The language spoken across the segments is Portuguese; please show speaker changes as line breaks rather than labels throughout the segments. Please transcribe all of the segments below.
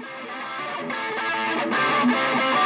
Thank you.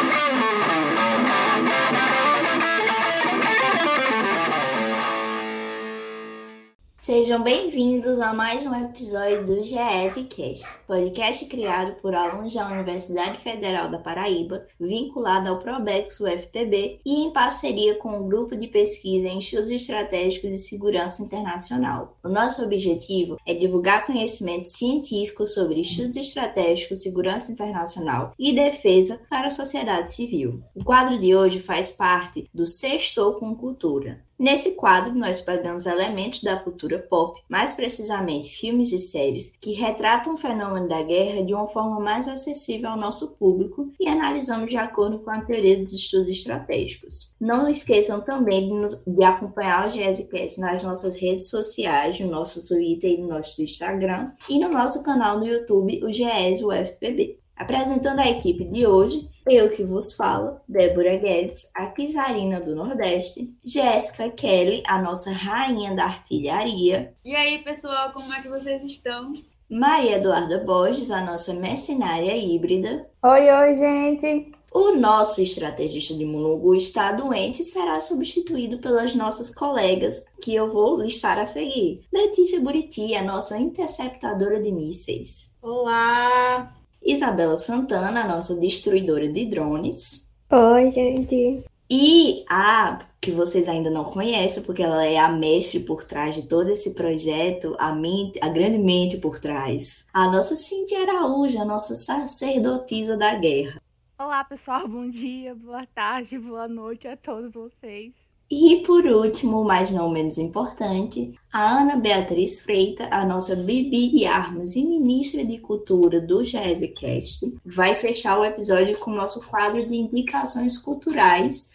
Sejam bem-vindos a mais um episódio do GS Cast, podcast criado por alunos da Universidade Federal da Paraíba, vinculado ao Probex UFPB e em parceria com o Grupo de Pesquisa em Estudos Estratégicos e Segurança Internacional. O nosso objetivo é divulgar conhecimento científico sobre estudos estratégicos, segurança internacional e defesa para a sociedade civil. O quadro de hoje faz parte do Sextou com Cultura. Nesse quadro, nós pegamos elementos da cultura pop, mais precisamente filmes e séries, que retratam o fenômeno da guerra de uma forma mais acessível ao nosso público e analisamos de acordo com a teoria dos estudos estratégicos. Não esqueçam também de, nos, de acompanhar o GSCast nas nossas redes sociais, no nosso Twitter e no nosso Instagram, e no nosso canal no YouTube, o GES UFPB. Apresentando a equipe de hoje, eu que vos falo, Débora Guedes, a Pisarina do Nordeste, Jéssica Kelly, a nossa rainha da artilharia.
E aí, pessoal, como é que vocês estão?
Maria Eduarda Borges, a nossa mercenária híbrida.
Oi, oi, gente!
O nosso estrategista de Mulungu está doente e será substituído pelas nossas colegas, que eu vou listar a seguir. Letícia Buriti, a nossa interceptadora de mísseis.
Olá!
Isabela Santana, a nossa destruidora de drones.
Oi, gente.
E a que vocês ainda não conhecem, porque ela é a mestre por trás de todo esse projeto, a, mente, a grande mente por trás. A nossa Cintia Araújo, a nossa sacerdotisa da guerra.
Olá, pessoal. Bom dia, boa tarde, boa noite a todos vocês.
E por último, mas não menos importante, a Ana Beatriz Freita, a nossa Bibi de Armas e ministra de Cultura do GESECast, vai fechar o episódio com o nosso quadro de indicações culturais.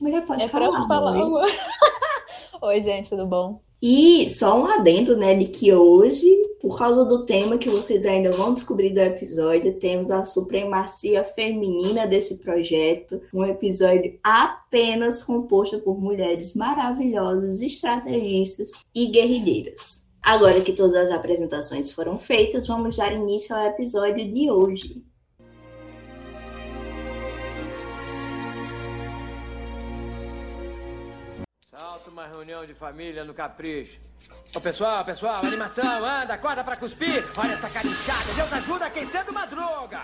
Mulher, pode
é
falar.
falar. Oi. Oi, gente, tudo bom?
E só um adendo, né, de que hoje, por causa do tema que vocês ainda vão descobrir do episódio, temos a supremacia feminina desse projeto, um episódio apenas composto por mulheres maravilhosas, estrategistas e guerrilheiras. Agora que todas as apresentações foram feitas, vamos dar início ao episódio de hoje.
Salta uma reunião de família no Capricho. Ô pessoal, pessoal, animação, anda, acorda pra cuspir. Olha essa carinchada, Deus ajuda quem cedo madruga.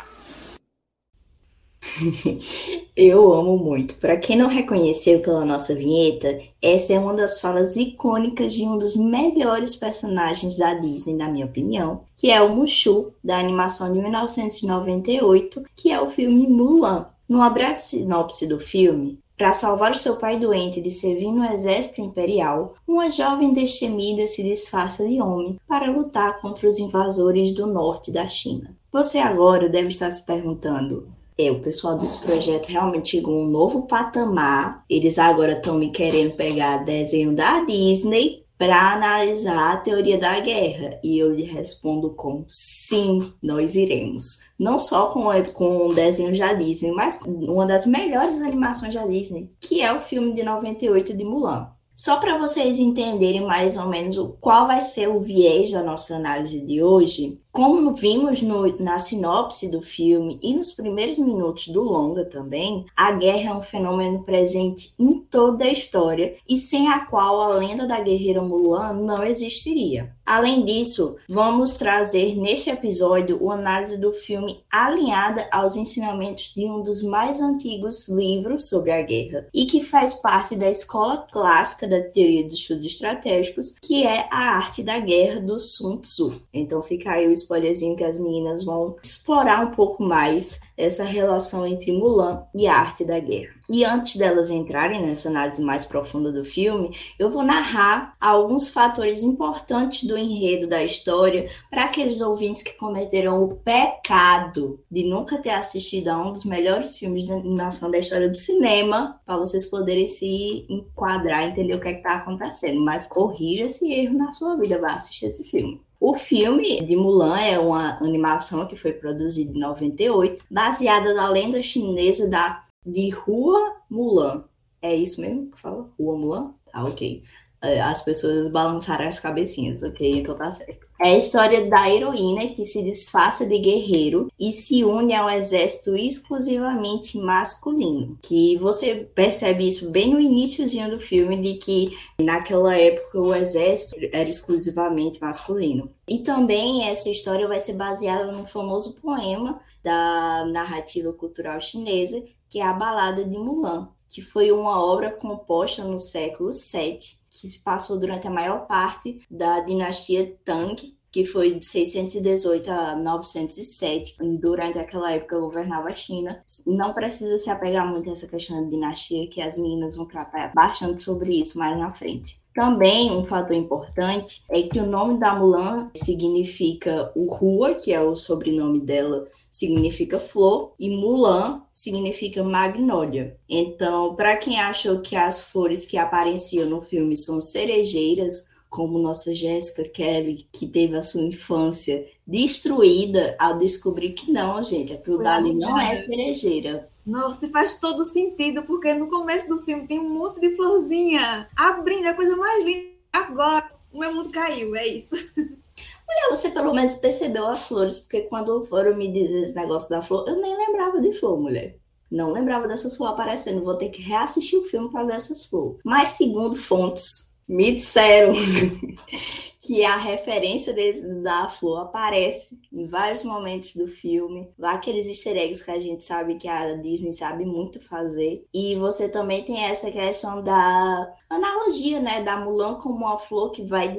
Eu amo muito. Para quem não reconheceu pela nossa vinheta, essa é uma das falas icônicas de um dos melhores personagens da Disney, na minha opinião, que é o Mushu, da animação de 1998, que é o filme Mulan. No breve sinopse do filme, para salvar o seu pai doente de servir no exército imperial, uma jovem destemida se disfarça de homem para lutar contra os invasores do norte da China. Você agora deve estar se perguntando: é, o pessoal desse projeto realmente chegou a um novo patamar. Eles agora estão me querendo pegar desenho da Disney para analisar a teoria da guerra. E eu lhe respondo com sim, nós iremos. Não só com, com desenho da Disney, mas uma das melhores animações da Disney, que é o filme de 98 de Mulan. Só para vocês entenderem mais ou menos qual vai ser o viés da nossa análise de hoje, como vimos no, na sinopse do filme e nos primeiros minutos do longa também, a guerra é um fenômeno presente em toda a história e sem a qual a lenda da guerreira Mulan não existiria. Além disso, vamos trazer neste episódio uma análise do filme alinhada aos ensinamentos de um dos mais antigos livros sobre a guerra e que faz parte da escola clássica da teoria dos estudos estratégicos, que é a arte da guerra do Sun Tzu. Então fica aí o spoilerzinho que as meninas vão explorar um pouco mais essa relação entre Mulan e a arte da guerra. E antes delas entrarem nessa análise mais profunda do filme, eu vou narrar alguns fatores importantes do enredo da história para aqueles ouvintes que cometeram o pecado de nunca ter assistido a um dos melhores filmes de animação da história do cinema, para vocês poderem se enquadrar, entender o que é está acontecendo. Mas corrija esse erro na sua vida, vá assistir esse filme. O filme de Mulan é uma animação que foi produzida em 98, baseada na lenda chinesa da de Rua Mulan. É isso mesmo que fala? Rua Mulan? Ah, ok. É, as pessoas balançaram as cabecinhas, ok? Então tá certo. É a história da heroína que se disfarça de guerreiro e se une ao exército exclusivamente masculino. Que você percebe isso bem no iníciozinho do filme, de que naquela época o exército era exclusivamente masculino. E também essa história vai ser baseada no famoso poema da narrativa cultural chinesa, que é a Balada de Mulan, que foi uma obra composta no século VII que se passou durante a maior parte da dinastia Tang, que foi de 618 a 907. Durante aquela época governava a China. Não precisa se apegar muito a essa questão de dinastia, que as meninas vão tratar bastante sobre isso mais na frente. Também um fator importante é que o nome da Mulan significa o Rua, que é o sobrenome dela, significa flor, e Mulan significa magnólia. Então, para quem achou que as flores que apareciam no filme são cerejeiras, como nossa Jéssica Kelly, que teve a sua infância destruída ao descobrir que não, gente, aquilo dali não é cerejeira.
Nossa, faz todo sentido, porque no começo do filme tem um monte de florzinha abrindo, é a coisa mais linda. Agora, o meu mundo caiu, é isso.
Mulher, você pelo menos percebeu as flores, porque quando foram me dizer esse negócio da flor, eu nem lembrava de flor, mulher. Não lembrava dessas flores aparecendo. Vou ter que reassistir o filme para ver essas flores. Mas, segundo fontes, me disseram que a referência da flor aparece em vários momentos do filme, aqueles easter eggs que a gente sabe que a Disney sabe muito fazer. E você também tem essa questão da analogia, né, da Mulan como uma flor que vai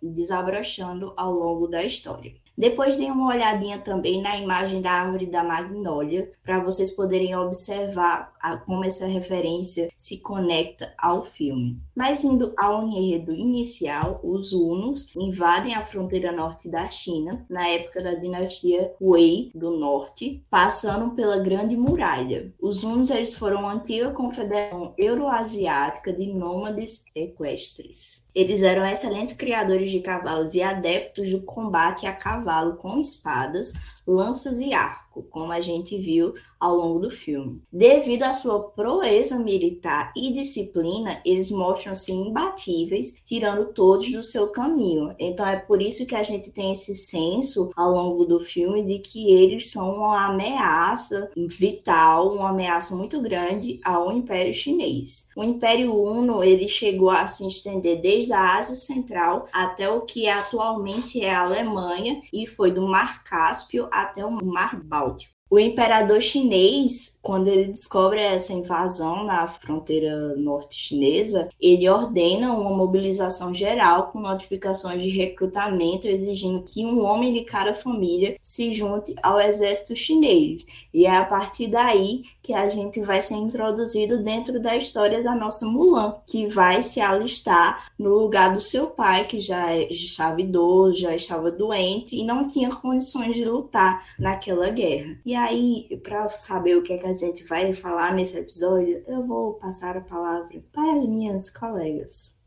desabrochando ao longo da história. Depois dê uma olhadinha também na imagem da árvore da magnólia, para vocês poderem observar a, como essa referência se conecta ao filme. Mas indo ao enredo inicial, os hunos invadem a fronteira norte da China, na época da dinastia Wei do Norte, passando pela Grande Muralha. Os hunos eles foram uma antiga confederação euroasiática de nômades equestres. Eles eram excelentes criadores de cavalos e adeptos do combate a cavalo com espadas, lanças e arco, como a gente viu ao longo do filme. Devido à sua proeza militar e disciplina, eles mostram-se imbatíveis, tirando todos do seu caminho. Então é por isso que a gente tem esse senso ao longo do filme de que eles são uma ameaça vital, uma ameaça muito grande ao Império Chinês. O Império Uno ele chegou a se estender desde a Ásia Central até o que atualmente é a Alemanha e foi do Mar Cáspio até o Mar Báltico. O imperador chinês, quando ele descobre essa invasão na fronteira norte chinesa, ele ordena uma mobilização geral com notificações de recrutamento exigindo que um homem de cada família se junte ao exército chinês. E é a partir daí que a gente vai ser introduzido dentro da história da nossa Mulan, que vai se alistar no lugar do seu pai, que já, é, estava idoso, já estava doente e não tinha condições de lutar naquela guerra. E aí, para saber o que, é que a gente vai falar nesse episódio, eu vou passar a palavra para as minhas colegas.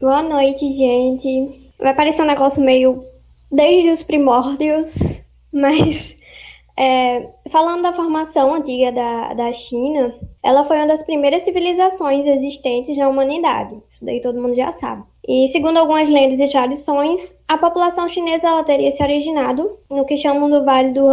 Boa noite, gente. Vai parecer um negócio meio desde os primórdios, mas é, falando da formação antiga da, da China, ela foi uma das primeiras civilizações existentes na humanidade. Isso daí todo mundo já sabe. E segundo algumas lendas e tradições, a população chinesa ela teria se originado no que chamam do Vale do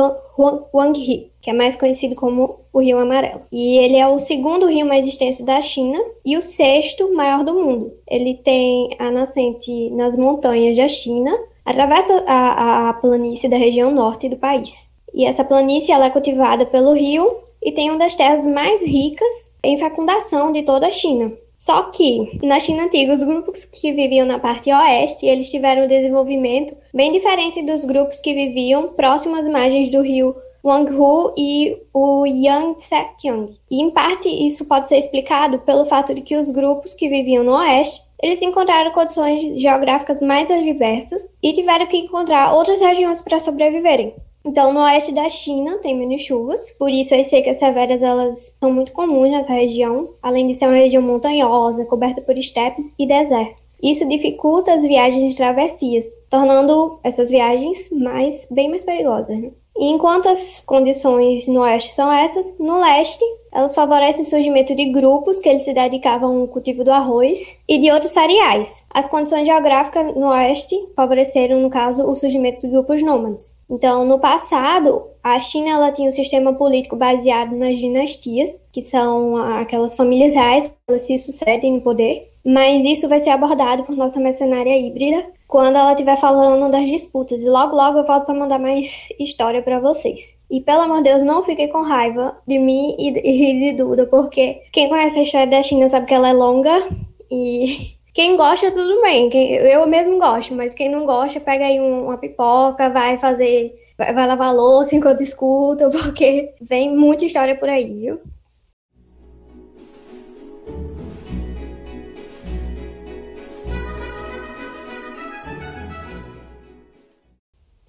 Huanghe, que é mais conhecido como o Rio Amarelo. E ele é o segundo rio mais extenso da China e o sexto maior do mundo. Ele tem a nascente nas montanhas da China, atravessa a, a planície da região norte do país. E essa planície ela é cultivada pelo rio e tem uma das terras mais ricas em fecundação de toda a China. Só que, na China antiga, os grupos que viviam na parte oeste, eles tiveram um desenvolvimento bem diferente dos grupos que viviam próximo às margens do rio Wanghu e o Yangtze-Kiang. E, em parte, isso pode ser explicado pelo fato de que os grupos que viviam no oeste, eles encontraram condições geográficas mais adversas e tiveram que encontrar outras regiões para sobreviverem. Então, no oeste da China tem menos chuvas, por isso as secas severas elas são muito comuns nessa região, além de ser uma região montanhosa, coberta por estepes e desertos. Isso dificulta as viagens de travessias, tornando essas viagens mais bem mais perigosas. Né? E enquanto as condições no oeste são essas, no leste elas favorecem o surgimento de grupos que eles se dedicavam ao cultivo do arroz e de outros cereais. As condições geográficas no oeste favoreceram, no caso, o surgimento de grupos nômades. Então, no passado, a China ela tinha um sistema político baseado nas dinastias, que são aquelas famílias reais que se sucedem no poder. Mas isso vai ser abordado por nossa mercenária híbrida, quando ela estiver falando das disputas. E logo, logo eu volto para mandar mais história para vocês. E pelo amor de Deus, não fiquem com raiva de mim e de Duda, porque quem conhece a história da China sabe que ela é longa e quem gosta, tudo bem. eu mesmo gosto, mas quem não gosta, pega aí uma pipoca, vai fazer. Vai, lavar louça enquanto escuta, porque vem muita história por aí, viu?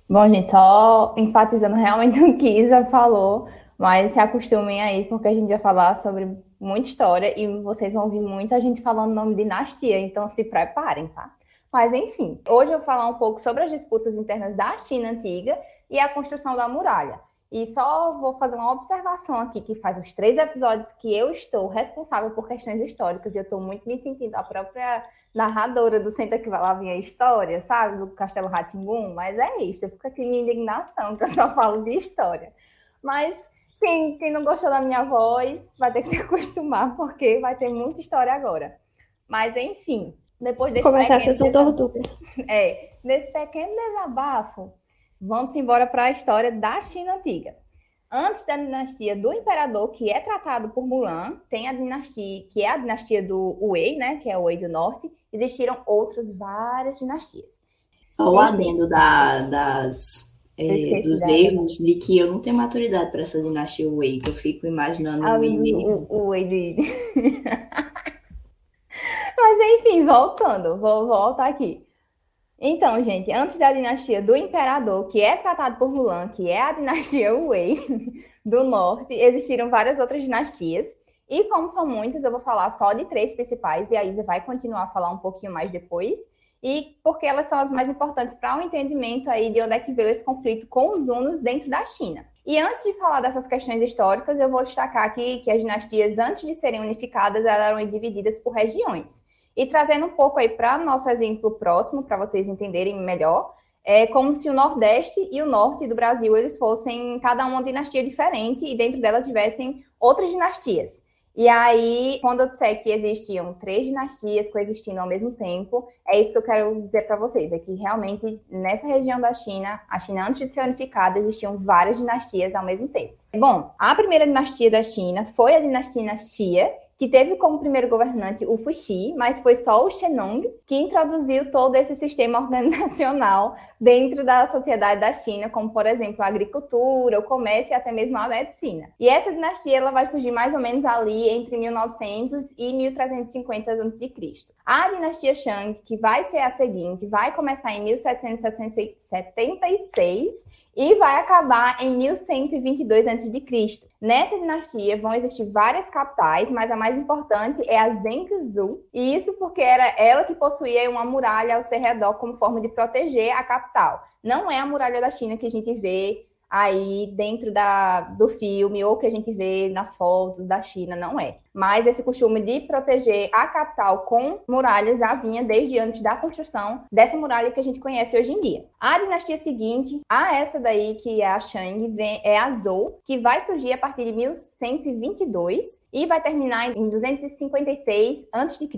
Bom, gente, só enfatizando realmente o que Isa falou, mas se acostumem aí, porque a gente vai falar sobre muita história e vocês vão ouvir muita gente falando o nome de dinastia, então se preparem, tá? Mas enfim, hoje eu vou falar um pouco sobre as disputas internas da China antiga e a construção da muralha. E só vou fazer uma observação aqui, que faz uns três episódios que eu estou responsável por questões históricas e eu estou muito me sentindo a própria narradora do Senta que vai lá vir a história, sabe? Do Castelo Ratimbum, mas é isso, eu fico aqui minha indignação, que eu só falo de história. Mas quem, quem não gostou da minha voz vai ter que se acostumar, porque vai ter muita história agora. Mas, enfim, depois desse
Começar pequeno... a sessão tortura.
É, nesse pequeno desabafo, vamos embora para a história da China Antiga. Antes da dinastia do imperador, que é tratado por Mulan, tem a dinastia, que é a dinastia do Wei, né, que é o Wei do Norte, existiram outras várias dinastias.
Só o adendo da, das, é, dos erros de que eu não tenho maturidade para essa dinastia Wei, que eu fico imaginando
ah, o Wei. O, o Wei de... Mas enfim, voltando, vou voltar aqui. Então, gente, antes da dinastia do imperador, que é tratado por Mulan, que é a dinastia Wei do norte, existiram várias outras dinastias. E como são muitas, eu vou falar só de três principais e a Isa vai continuar a falar um pouquinho mais depois. E porque elas são as mais importantes para o um entendimento aí de onde é que veio esse conflito com os hunos dentro da China. E antes de falar dessas questões históricas, eu vou destacar aqui que as dinastias, antes de serem unificadas, elas eram divididas por regiões. E trazendo um pouco aí para nosso exemplo próximo, para vocês entenderem melhor, é como se o Nordeste e o Norte do Brasil eles fossem cada uma dinastia diferente e dentro dela tivessem outras dinastias. E aí, quando eu disser que existiam três dinastias coexistindo ao mesmo tempo, é isso que eu quero dizer para vocês: é que realmente nessa região da China, a China antes de ser unificada, existiam várias dinastias ao mesmo tempo. Bom, a primeira dinastia da China foi a dinastia Xia, que teve como primeiro governante o Fuxi, mas foi só o Shenong que introduziu todo esse sistema organizacional dentro da sociedade da China, como por exemplo a agricultura, o comércio e até mesmo a medicina. E essa dinastia ela vai surgir mais ou menos ali entre 1900 e 1350 a.C. A dinastia Shang, que vai ser a seguinte, vai começar em 1776 e vai acabar em 1122 a.C. Nessa dinastia vão existir várias capitais, mas a mais importante é a Zhengzhou, e isso porque era ela que possuía uma muralha ao seu redor como forma de proteger a capital. Não é a muralha da China que a gente vê aí dentro da, do filme ou que a gente vê nas fotos da China, não é. Mas esse costume de proteger a capital com muralhas já vinha desde antes da construção dessa muralha que a gente conhece hoje em dia. A dinastia seguinte, a essa daí que é a Shang, vem, é a Zhou, que vai surgir a partir de 1122 e vai terminar em 256 a.C.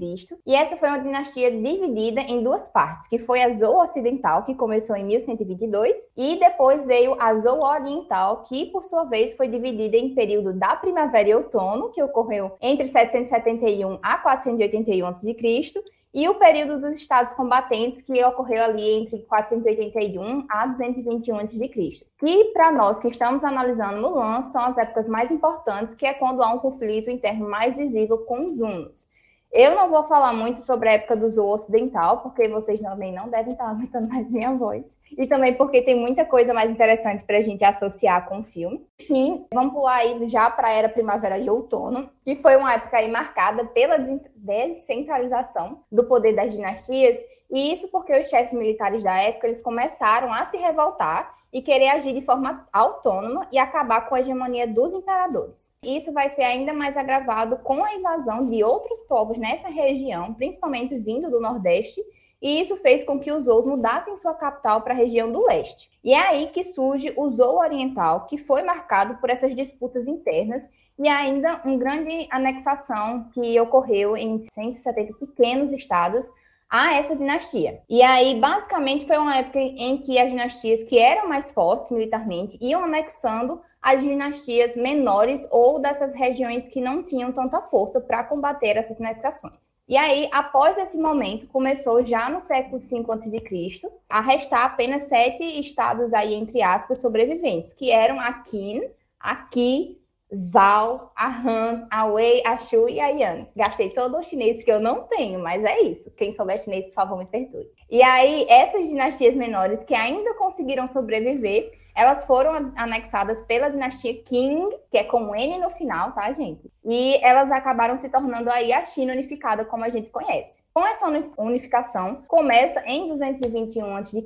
E essa foi uma dinastia dividida em duas partes, que foi a Zhou Ocidental, que começou em 1122, e depois veio a Zhou Oriental, que por sua vez foi dividida em período da primavera e outono, que ocorreu entre 771 a 481 a.C., e o período dos estados combatentes, que ocorreu ali entre 481 a 221 a.C. Que, para nós que estamos analisando Mulan, são as épocas mais importantes, que é quando há um conflito interno mais visível com os hunos. Eu não vou falar muito sobre a época do Zou Ocidental, porque vocês também não devem estar aguentando mais minha voz. E também porque tem muita coisa mais interessante para a gente associar com o filme. Enfim, vamos pular aí já para a era primavera e outono, que foi uma época aí marcada pela descentralização do poder das dinastias e isso porque os chefes militares da época eles começaram a se revoltar e querer agir de forma autônoma e acabar com a hegemonia dos imperadores. Isso vai ser ainda mais agravado com a invasão de outros povos nessa região, principalmente vindo do Nordeste, e isso fez com que os Zous mudassem sua capital para a região do leste. E é aí que surge o Zou Oriental, que foi marcado por essas disputas internas e ainda uma grande anexação que ocorreu em 170 pequenos estados a essa dinastia. E aí, basicamente, foi uma época em que as dinastias que eram mais fortes militarmente iam anexando as dinastias menores ou dessas regiões que não tinham tanta força para combater essas anexações. E aí, após esse momento, começou já no século V a.C. a restar apenas sete estados aí, entre aspas, sobreviventes, que eram Akin, Aki, Zhao, a Han, a Wei, a Shu e a Yan. Gastei todo o chinês que eu não tenho, mas é isso. Quem souber chinês, por favor, me perdoe. E aí, essas dinastias menores que ainda conseguiram sobreviver, elas foram anexadas pela dinastia Qing, que é com N no final, tá, gente? E elas acabaram se tornando aí a China unificada, como a gente conhece. Com essa unificação, começa em 221 a.C.,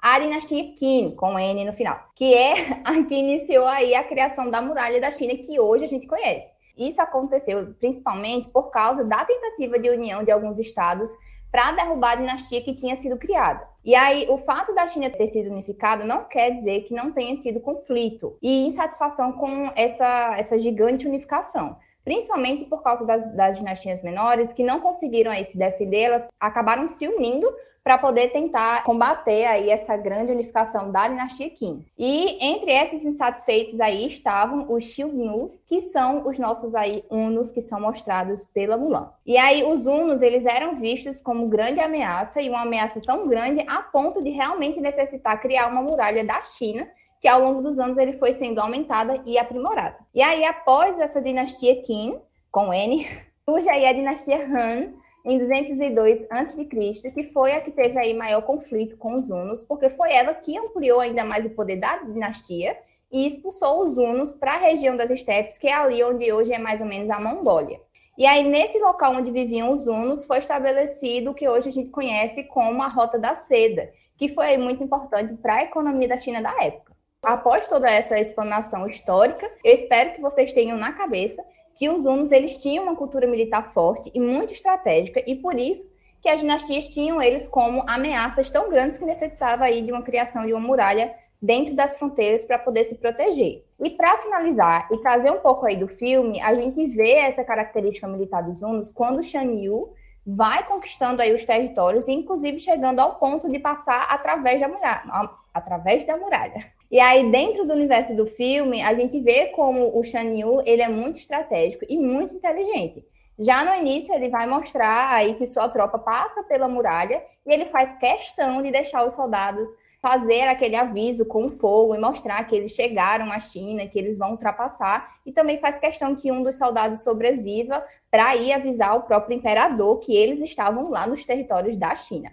a dinastia Qin, com N no final, que é a que iniciou aí a criação da muralha da China que hoje a gente conhece. Isso aconteceu principalmente por causa da tentativa de união de alguns estados para derrubar a dinastia que tinha sido criada. E aí, o fato da China ter sido unificada não quer dizer que não tenha tido conflito e insatisfação com essa, essa gigante unificação principalmente por causa das, das, dinastias menores que não conseguiram aí se defender, elas acabaram se unindo para poder tentar combater aí essa grande unificação da dinastia Qin. E entre esses insatisfeitos aí estavam os Xiongnu's, que são os nossos aí Hunos que são mostrados pela Mulan. E aí os Hunos, eles eram vistos como grande ameaça e uma ameaça tão grande a ponto de realmente necessitar criar uma muralha da China que ao longo dos anos ele foi sendo aumentada e aprimorada. E aí, após essa dinastia Qin, com N, surge aí a dinastia Han, em 202 a.C., que foi a que teve aí maior conflito com os hunos, porque foi ela que ampliou ainda mais o poder da dinastia e expulsou os hunos para a região das estepes, que é ali onde hoje é mais ou menos a Mongólia. E aí, nesse local onde viviam os hunos, foi estabelecido o que hoje a gente conhece como a Rota da Seda, que foi muito importante para a economia da China da época. Após toda essa explanação histórica, eu espero que vocês tenham na cabeça que os hunos eles tinham uma cultura militar forte e muito estratégica e por isso que as dinastias tinham eles como ameaças tão grandes que necessitava aí de uma criação de uma muralha dentro das fronteiras para poder se proteger. E para finalizar e trazer um pouco aí do filme, a gente vê essa característica militar dos hunos quando Shan Yu vai conquistando aí os territórios, inclusive chegando ao ponto de passar através da através da muralha. E aí, dentro do universo do filme, a gente vê como o Shan Yu, ele é muito estratégico e muito inteligente. Já no início, ele vai mostrar aí que sua tropa passa pela muralha e ele faz questão de deixar os soldados fazer aquele aviso com fogo e mostrar que eles chegaram à China, que eles vão ultrapassar, e também faz questão que um dos soldados sobreviva para ir avisar o próprio imperador que eles estavam lá nos territórios da China.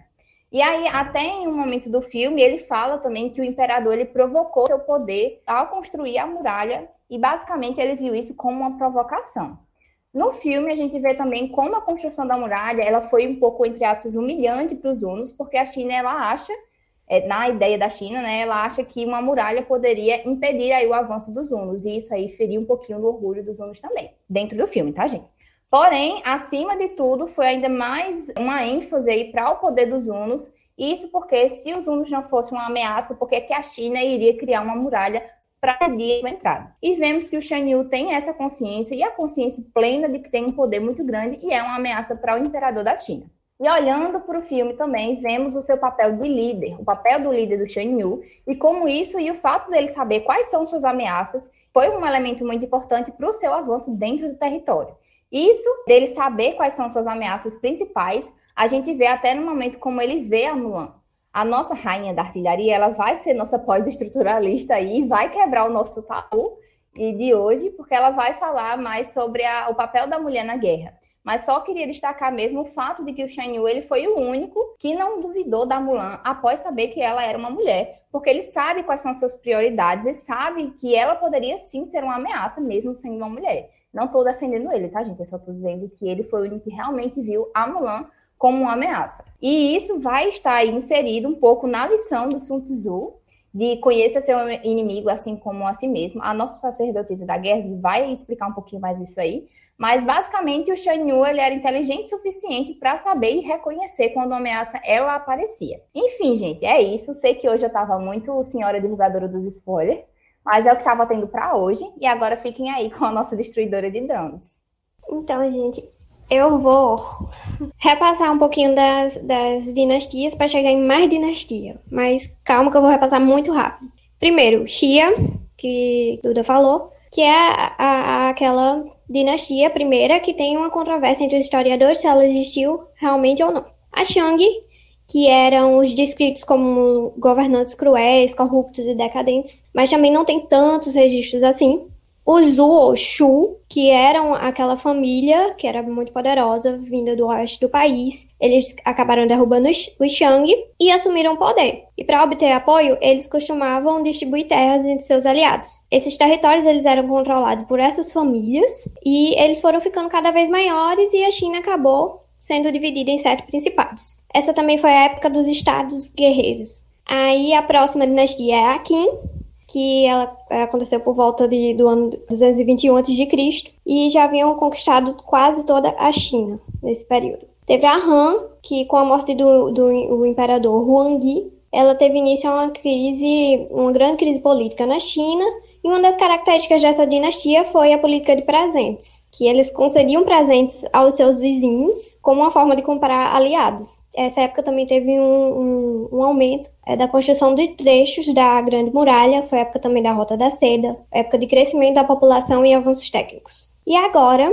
E aí, até em um momento do filme, ele fala também que o imperador ele provocou seu poder ao construir a muralha e basicamente ele viu isso como uma provocação. No filme, a gente vê também como a construção da muralha ela foi um pouco, entre aspas, humilhante para os hunos, porque a China ela acha, é, na ideia da China, né, ela acha que uma muralha poderia impedir aí o avanço dos hunos, e isso aí feria um pouquinho do orgulho dos hunos também, dentro do filme, tá, gente? Porém, acima de tudo, foi ainda mais uma ênfase aí para o poder dos hunos. Isso porque se os hunos não fossem uma ameaça, porque que a China iria criar uma muralha para impedir a entrada. E vemos que o Shan Yu tem essa consciência e a consciência plena de que tem um poder muito grande e é uma ameaça para o imperador da China. E olhando para o filme também, vemos o seu papel de líder, o papel do líder do Shan Yu, e como isso e o fato dele saber quais são suas ameaças foi um elemento muito importante para o seu avanço dentro do território. Isso, dele saber quais são suas ameaças principais, a gente vê até no momento como ele vê a Mulan. A nossa rainha da artilharia, ela vai ser nossa pós-estruturalista aí, vai quebrar o nosso tabu e de hoje, porque ela vai falar mais sobre a, o papel da mulher na guerra. mas só queria destacar mesmo o fato de que o Shan Yu ele foi o único que não duvidou da Mulan após saber que ela era uma mulher, porque ele sabe quais são as suas prioridades e sabe que ela poderia sim ser uma ameaça mesmo sendo uma mulher. Não estou defendendo ele, tá, gente? Eu só estou dizendo que ele foi o único que realmente viu a Mulan como uma ameaça. E isso vai estar inserido um pouco na lição do Sun Tzu, de conheça seu inimigo assim como a si mesmo. A nossa sacerdotisa da guerra vai explicar um pouquinho mais isso aí. Mas basicamente o Shan Yu ele era inteligente o suficiente para saber e reconhecer quando uma ameaça ela aparecia. Enfim, gente, é isso. Sei que hoje eu estava muito senhora divulgadora dos spoilers, mas é o que estava tendo para hoje. E agora fiquem aí com a nossa destruidora de drones.
Então, gente, eu vou repassar um pouquinho das, das dinastias para chegar em mais dinastia. Mas calma que eu vou repassar muito rápido. Primeiro, Xia, que Duda falou, que é a, a, aquela dinastia primeira que tem uma controvérsia entre os historiadores se ela existiu realmente ou não. A Shang, que eram os descritos como governantes cruéis, corruptos e decadentes, mas também não tem tantos registros assim. Os Zuo Shu, que eram aquela família que era muito poderosa, vinda do oeste do país, eles acabaram derrubando os Shang e assumiram o poder. E para obter apoio, eles costumavam distribuir terras entre seus aliados. Esses territórios eles eram controlados por essas famílias e eles foram ficando cada vez maiores e a China acabou sendo dividida em sete principados. Essa também foi a época dos estados guerreiros. Aí a próxima dinastia é a Qin, que ela é, aconteceu por volta de, do ano 221 a.C. e já haviam conquistado quase toda a China nesse período. Teve a Han, que com a morte do, do imperador Huangdi, ela teve início a uma crise, uma grande crise política na China, e uma das características dessa dinastia foi a política de presentes, que eles concediam presentes aos seus vizinhos como uma forma de comprar aliados. Essa época também teve um, um, um aumento é, da construção de trechos da Grande Muralha, foi época também da Rota da Seda, época de crescimento da população e avanços técnicos. E agora,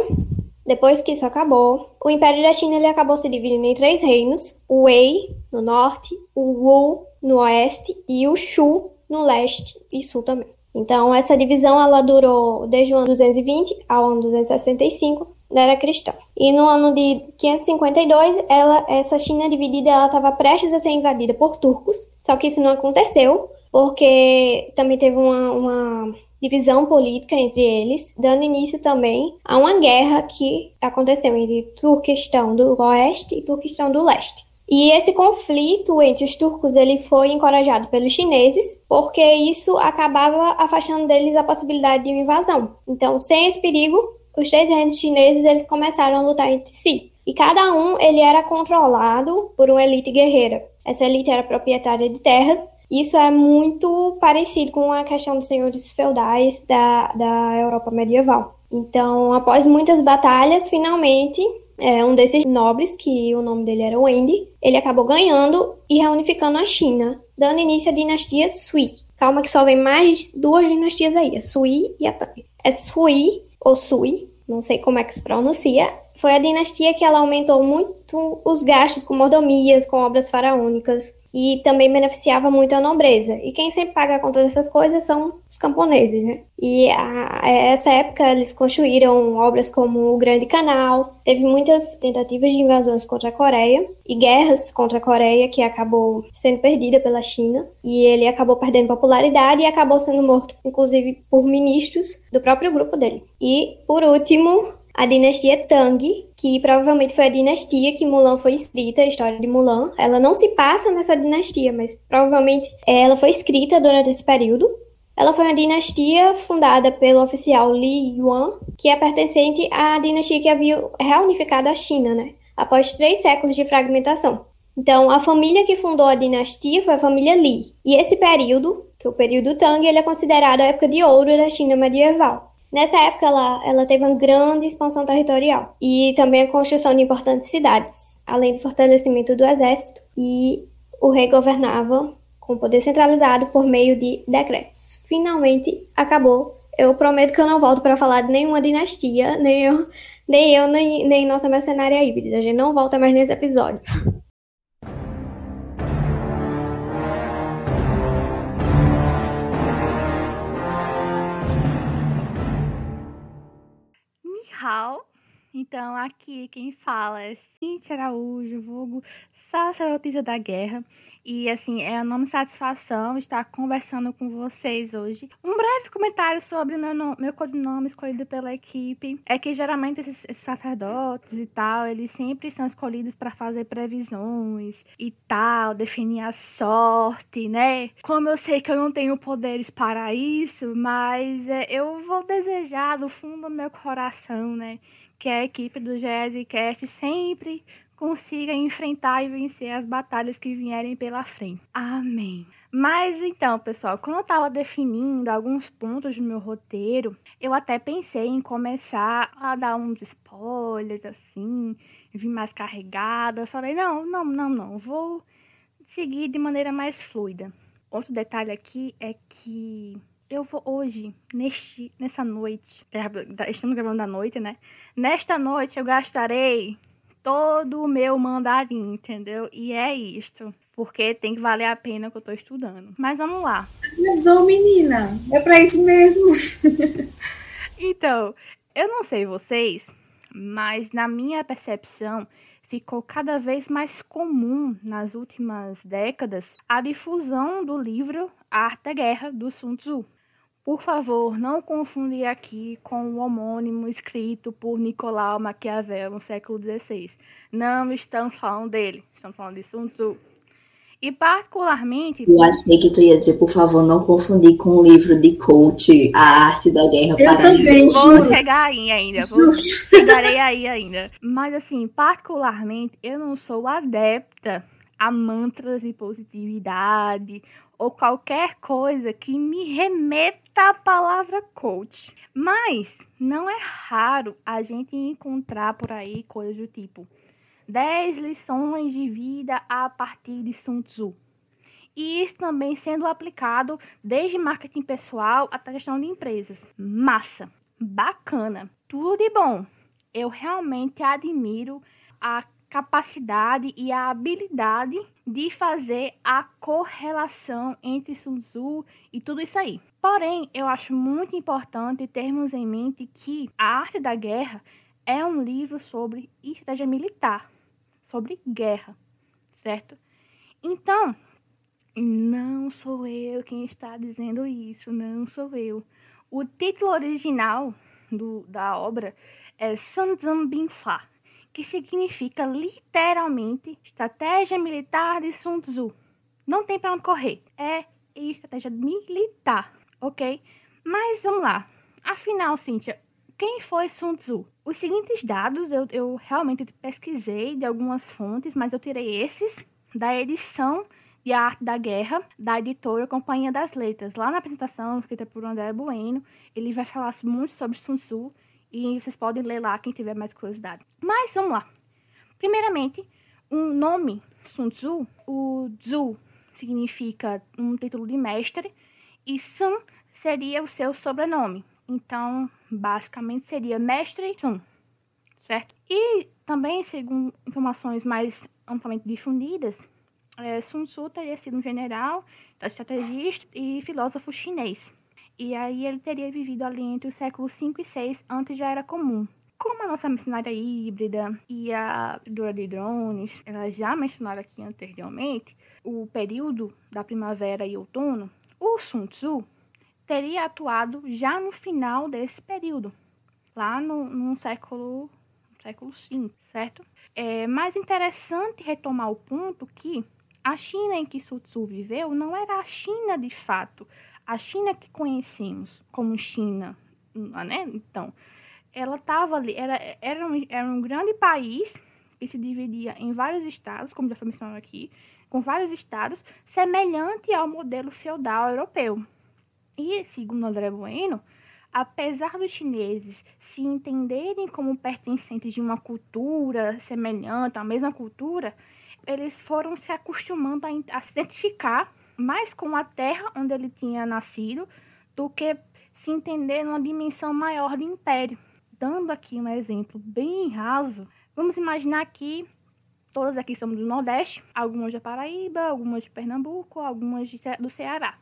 depois que isso acabou, o Império da China ele acabou se dividindo em três reinos: o Wei, no norte, o Wu, no oeste, e o Shu, no leste e sul também. Então, essa divisão ela durou desde o ano 220 ao ano 265 da era cristã. E no ano de 552, ela, essa China dividida ela estava prestes a ser invadida por turcos, só que isso não aconteceu, porque também teve uma, uma divisão política entre eles, dando início também a uma guerra que aconteceu entre Turquestão do Oeste e Turquestão do Leste. E esse conflito entre os turcos ele foi encorajado pelos chineses, porque isso acabava afastando deles a possibilidade de uma invasão. Então, sem esse perigo, os três reinos chineses eles começaram a lutar entre si. E cada um ele era controlado por uma elite guerreira. Essa elite era proprietária de terras. Isso é muito parecido com a questão dos senhores feudais da, da Europa medieval. Então, após muitas batalhas, finalmente é, um desses nobres, que o nome dele era Wendy, ele acabou ganhando e reunificando a China, dando início à dinastia Sui. Calma que só vem mais duas dinastias aí, a Sui e a Tang. É Sui, ou Sui, não sei como é que se pronuncia, foi a dinastia que ela aumentou muito os gastos com mordomias, com obras faraônicas, e também beneficiava muito a nobreza. E quem sempre paga a conta dessas coisas são os camponeses, né? E a, a essa época eles construíram obras como o Grande Canal, teve muitas tentativas de invasões contra a Coreia e guerras contra a Coreia que acabou sendo perdida pela China e ele acabou perdendo popularidade e acabou sendo morto, inclusive por ministros do próprio grupo dele. E por último, a dinastia Tang, que provavelmente foi a dinastia que Mulan foi escrita, a história de Mulan. Ela não se passa nessa dinastia, mas provavelmente ela foi escrita durante esse período. Ela foi uma dinastia fundada pelo oficial Li Yuan, que é pertencente à dinastia que havia reunificado a China, né? Após três séculos de fragmentação. Então, a família que fundou a dinastia foi a família Li. E esse período, que é o período Tang, ele é considerado a época de ouro da China medieval. Nessa época, ela, ela teve uma grande expansão territorial e também a construção de importantes cidades, além do fortalecimento do exército, e o rei governava com poder centralizado por meio de decretos. Finalmente acabou. Eu prometo que eu não volto para falar de nenhuma dinastia, nem eu, nem eu, nem, nem nossa mercenária híbrida. A gente não volta mais nesse episódio.
Hao. Então, aqui quem fala é Cintia Araújo, vulgo sacerdotisa da guerra. E, assim, é uma enorme satisfação estar conversando com vocês hoje. Um breve comentário sobre meu, nome, meu codinome escolhido pela equipe. É que, geralmente, esses, esses sacerdotes e tal, eles sempre são escolhidos para fazer previsões e tal, definir a sorte, né? Como eu sei que eu não tenho poderes para isso, mas é, eu vou desejar do fundo do meu coração, né? que a equipe do Cast sempre consiga enfrentar e vencer as batalhas que vierem pela frente. Amém. Mas então, pessoal, quando eu estava definindo alguns pontos do meu roteiro, eu até pensei em começar a dar uns spoilers assim, vir mais carregada. Falei, não, não, não, não, vou seguir de maneira mais fluida. Outro detalhe aqui é que eu vou hoje, neste, nessa noite, estamos gravando da noite, né? Nesta noite eu gastarei todo o meu mandarim, entendeu? E é isto. Porque tem que valer a pena que eu tô estudando. Mas vamos lá.
Mas, ô menina, é pra isso mesmo.
então, eu não sei vocês, mas na minha percepção, ficou cada vez mais comum nas últimas décadas a difusão do livro A Arte da Guerra, do Sun Tzu. Por favor, não confundir aqui com o homônimo escrito por Nicolau Maquiavel no século XVI. Não estamos falando dele, estamos falando de Sun Tzu. E particularmente.
Eu achei que tu ia dizer, por favor, não confundir com o livro de coach, A Arte da Guerra
Eu
para
também,
Vou chegar aí ainda, vou, chegarei aí ainda. Mas assim, particularmente, eu não sou adepta a mantras e positividade ou qualquer coisa que me remeta à palavra coach. Mas não é raro a gente encontrar por aí coisas do tipo 10 lições de vida a partir de Sun Tzu. E isso também sendo aplicado desde marketing pessoal até gestão de empresas. Massa, bacana, tudo de bom. Eu realmente admiro a capacidade e a habilidade de fazer a correlação entre Sun Tzu e tudo isso aí. Porém, eu acho muito importante termos em mente que A Arte da Guerra é um livro sobre estratégia militar, sobre guerra, certo? Então, não sou eu quem está dizendo isso, não sou eu. O título original do, da obra é Sun Tzu Bin Fa, que significa literalmente estratégia militar de Sun Tzu. Não tem para onde correr. É estratégia militar, ok? Mas vamos lá. Afinal, Cíntia, quem foi Sun Tzu? Os seguintes dados eu, eu realmente pesquisei de algumas fontes, mas eu tirei esses da edição de A Arte da Guerra, da editora Companhia das Letras. Lá na apresentação, escrita por André Bueno, ele vai falar muito sobre Sun Tzu e vocês podem ler lá quem tiver mais curiosidade. Mas vamos lá. Primeiramente, um nome Sun Tzu, o Tzu significa um título de mestre e Sun seria o seu sobrenome. Então, basicamente seria mestre Sun, certo? E também, segundo informações mais amplamente difundidas, é, Sun Tzu teria sido um general, estrategista e filósofo chinês. E aí ele teria vivido ali entre os séculos 5 e 6 antes já era comum. Como a nossa mercenária híbrida e a criadora de drones, elas já mencionaram aqui anteriormente, o período da primavera e outono, o Sun Tzu teria atuado já no final desse período, lá no, no século século V, certo? É mais interessante retomar o ponto que a China em que Sun Tzu viveu não era a China de fato, a China que conhecemos como China, né? Então, ela estava ali, era, era, um, era um grande país que se dividia em vários estados, como já foi mencionado aqui, com vários estados, semelhante ao modelo feudal europeu. E, segundo André Bueno, apesar dos chineses se entenderem como pertencentes de uma cultura semelhante, à mesma cultura, eles foram se acostumando a, a se identificar mais com a terra onde ele tinha nascido do que se entender numa dimensão maior de império. Dando aqui um exemplo bem raso, vamos imaginar que todas aqui somos do Nordeste, algumas da Paraíba, algumas de Pernambuco, algumas do Ceará.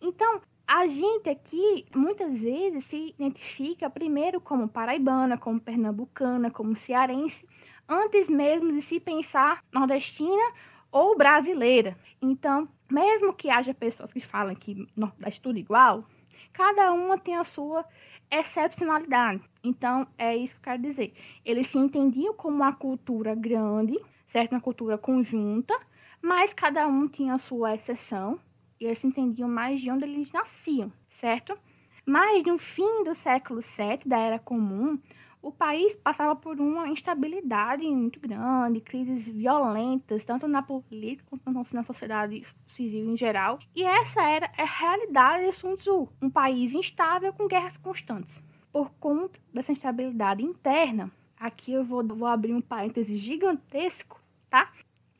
Então, A gente aqui, muitas vezes, se identifica primeiro como paraibana, como pernambucana, como cearense, antes mesmo de se pensar nordestina ou brasileira. Então, mesmo que haja pessoas que falam que Nordeste tudo igual, cada uma tem a sua excepcionalidade. Então, é isso que eu quero dizer. Eles se entendiam como uma cultura grande, certo? Uma cultura conjunta, mas cada um tinha a sua exceção e eles se entendiam mais de onde eles nasciam, certo? Mas no fim do século VII, da Era Comum, o país passava por uma instabilidade muito grande, crises violentas, tanto na política quanto na sociedade civil em geral. E essa era a realidade de Sun Tzu, um país instável com guerras constantes. Por conta dessa instabilidade interna, aqui eu vou, vou abrir um parêntese gigantesco, tá?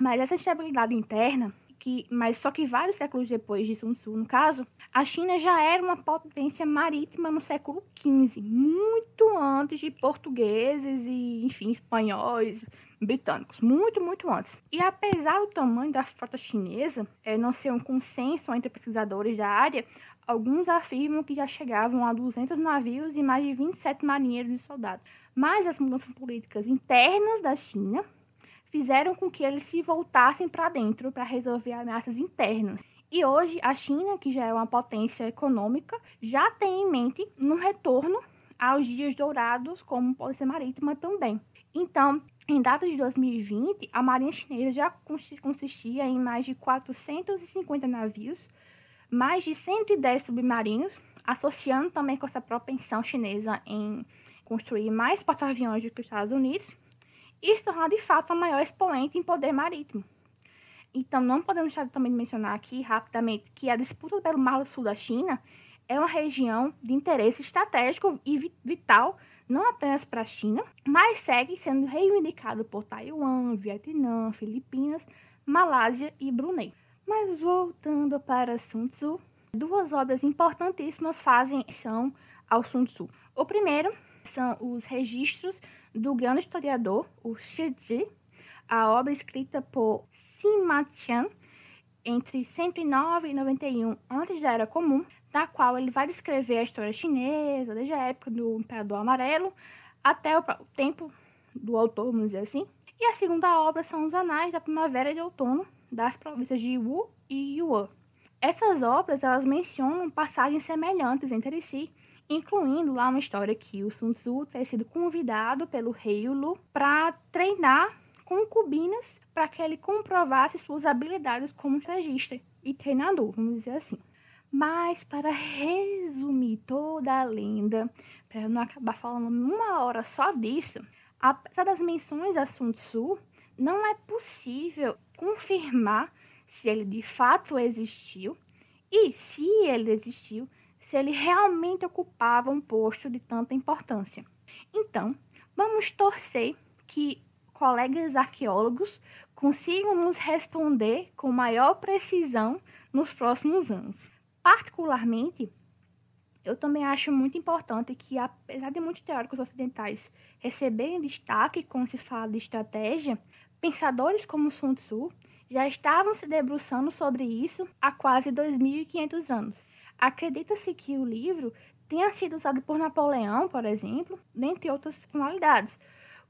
Mas essa instabilidade interna que, mas só que vários séculos depois de Sun Tzu, no caso, a China já era uma potência marítima no século XV, muito antes de portugueses e, enfim, espanhóis, britânicos, muito, muito antes. E apesar do tamanho da frota chinesa é, não ser um consenso entre pesquisadores da área, alguns afirmam que já chegavam a 200 navios e mais de 27 marinheiros e soldados. Mas as mudanças políticas internas da China fizeram com que eles se voltassem para dentro para resolver ameaças internas. E hoje a China, que já é uma potência econômica, já tem em mente um retorno aos dias dourados como potência marítima também. Então, em data de 2020, a Marinha Chinesa já consistia em mais de 450 navios, mais de 110 submarinos, associando também com essa propensão chinesa em construir mais porta-aviões do que os Estados Unidos, e se tornar de fato a maior expoente em poder marítimo. Então, não podemos deixar também de mencionar aqui rapidamente que a disputa pelo Mar do Sul da China é uma região de interesse estratégico e vital não apenas para a China, mas segue sendo reivindicado por Taiwan, Vietnã, Filipinas, Malásia e Brunei. Mas voltando para Sun Tzu, duas obras importantíssimas fazem menção ao Sun Tzu. O primeiro são os registros do grande historiador, o Shiji, a obra escrita por Sima Qian entre 109 e 91 antes da Era Comum, da qual ele vai descrever a história chinesa, desde a época do Imperador Amarelo até o tempo do autor, vamos dizer assim. E a segunda obra são os Anais da Primavera e de Outono das províncias de Wu e Yuan. Essas obras elas mencionam passagens semelhantes entre si, incluindo lá uma história que o Sun Tzu ter sido convidado pelo rei Lu para treinar concubinas para que ele comprovasse suas habilidades como regista e treinador, vamos dizer assim. Mas para resumir toda a lenda, para não acabar falando uma hora só disso, apesar das menções a Sun Tzu, não é possível confirmar se ele de fato existiu e se ele existiu, se ele realmente ocupava um posto de tanta importância. Então, vamos torcer que colegas arqueólogos consigam nos responder com maior precisão nos próximos anos. Particularmente, eu também acho muito importante que, apesar de muitos teóricos ocidentais receberem destaque quando se fala de estratégia, pensadores como Sun Tzu já estavam se debruçando sobre isso há quase 2.500 anos. Acredita-se que o livro tenha sido usado por Napoleão, por exemplo, dentre outras personalidades,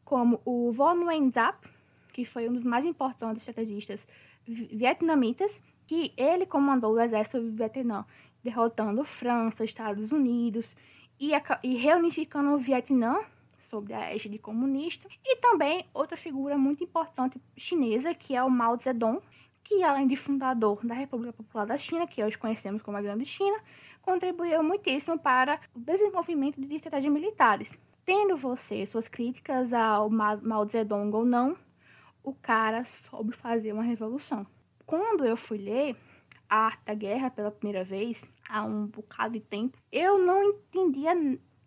como o Von Nguyen Giap, que foi um dos mais importantes estrategistas vietnamitas, que ele comandou o exército Vietnã, derrotando França, Estados Unidos e, e reunificando o Vietnã sobre a égide comunista. E também outra figura muito importante chinesa, que é o Mao Zedong, que além de fundador da República Popular da China, que hoje conhecemos como a Grande China, contribuiu muitíssimo para o desenvolvimento de estratégias militares. Tendo você suas críticas ao Mao Zedong ou não, o cara soube fazer uma revolução. Quando eu fui ler a Arte da Guerra pela primeira vez, há um bocado de tempo, eu não entendia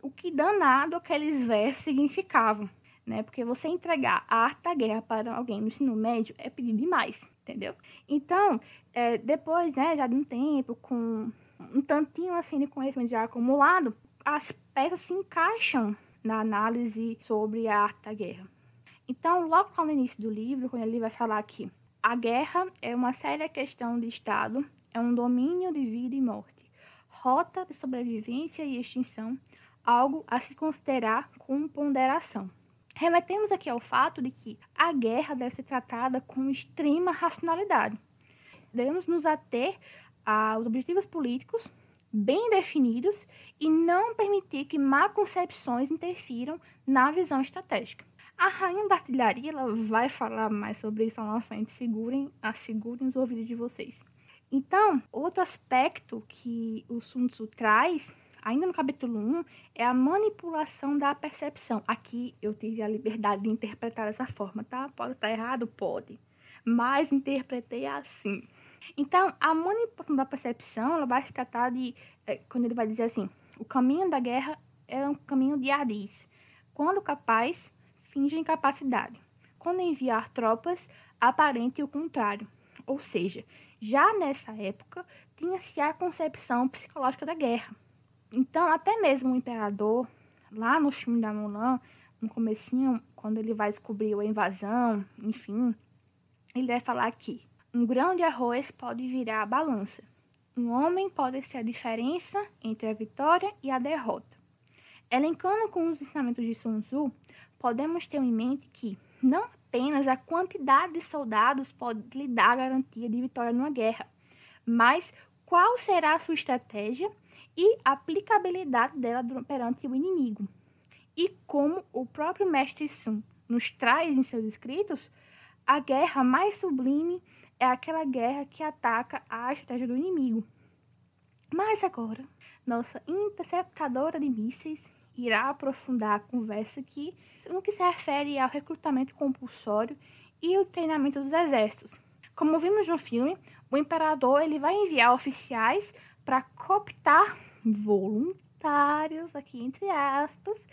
o que danado aqueles versos significavam né? Porque você entregar a arte da guerra para alguém no ensino médio é pedir demais, entendeu? Então, é, depois, né, já de um tempo, com um tantinho assim de conhecimento já acumulado, as peças se encaixam na análise sobre a arte da guerra. Então, logo no início do livro, quando ele vai falar que a guerra é uma séria questão de Estado, é um domínio de vida e morte. rota de sobrevivência e extinção, algo a se considerar com ponderação. Remetemos aqui ao fato de que a guerra deve ser tratada com extrema racionalidade. Devemos nos ater aos objetivos políticos bem definidos e não permitir que má concepções interfiram na visão estratégica. A rainha da artilharia ela vai falar mais sobre isso lá na frente. Segurem, assegurem os ouvidos de vocês. Então, outro aspecto que o Sun Tzu traz, ainda no capítulo 1, é a manipulação da percepção. Aqui eu tive a liberdade de interpretar dessa forma, tá? Pode estar errado? Pode. Mas interpretei assim. Então, a manipulação da percepção, ela vai se tratar de, é, quando ele vai dizer assim, o caminho da guerra é um caminho de ardis. Quando capaz, finge incapacidade. Quando enviar tropas, aparente o contrário. Ou seja, já nessa época, tinha-se a concepção psicológica da guerra. Então, até mesmo o imperador, lá no filme da Mulan, no comecinho, quando ele vai descobrir a invasão, enfim, ele vai falar que um grão de arroz pode virar a balança. Um homem pode ser a diferença entre a vitória e a derrota. Elencando com os ensinamentos de Sun Tzu, podemos ter em mente que não apenas a quantidade de soldados pode lhe dar a garantia de vitória numa guerra, mas qual será a sua estratégia e aplicabilidade dela perante o inimigo. E como o próprio mestre Sun nos traz em seus escritos, a guerra mais sublime é aquela guerra que ataca a estratégia do inimigo. Mas agora, nossa interceptadora de mísseis irá aprofundar a conversa aqui no que se refere ao recrutamento compulsório e o treinamento dos exércitos. Como vimos no filme, o imperador ele vai enviar oficiais para cooptar voluntários, aqui entre aspas,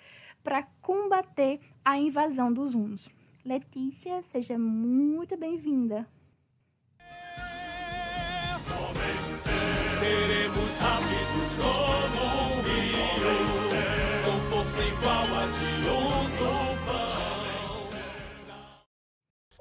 para combater a invasão dos hunos. Letícia, seja muito bem-vinda. Seremos rápidos como um rio, com força igual a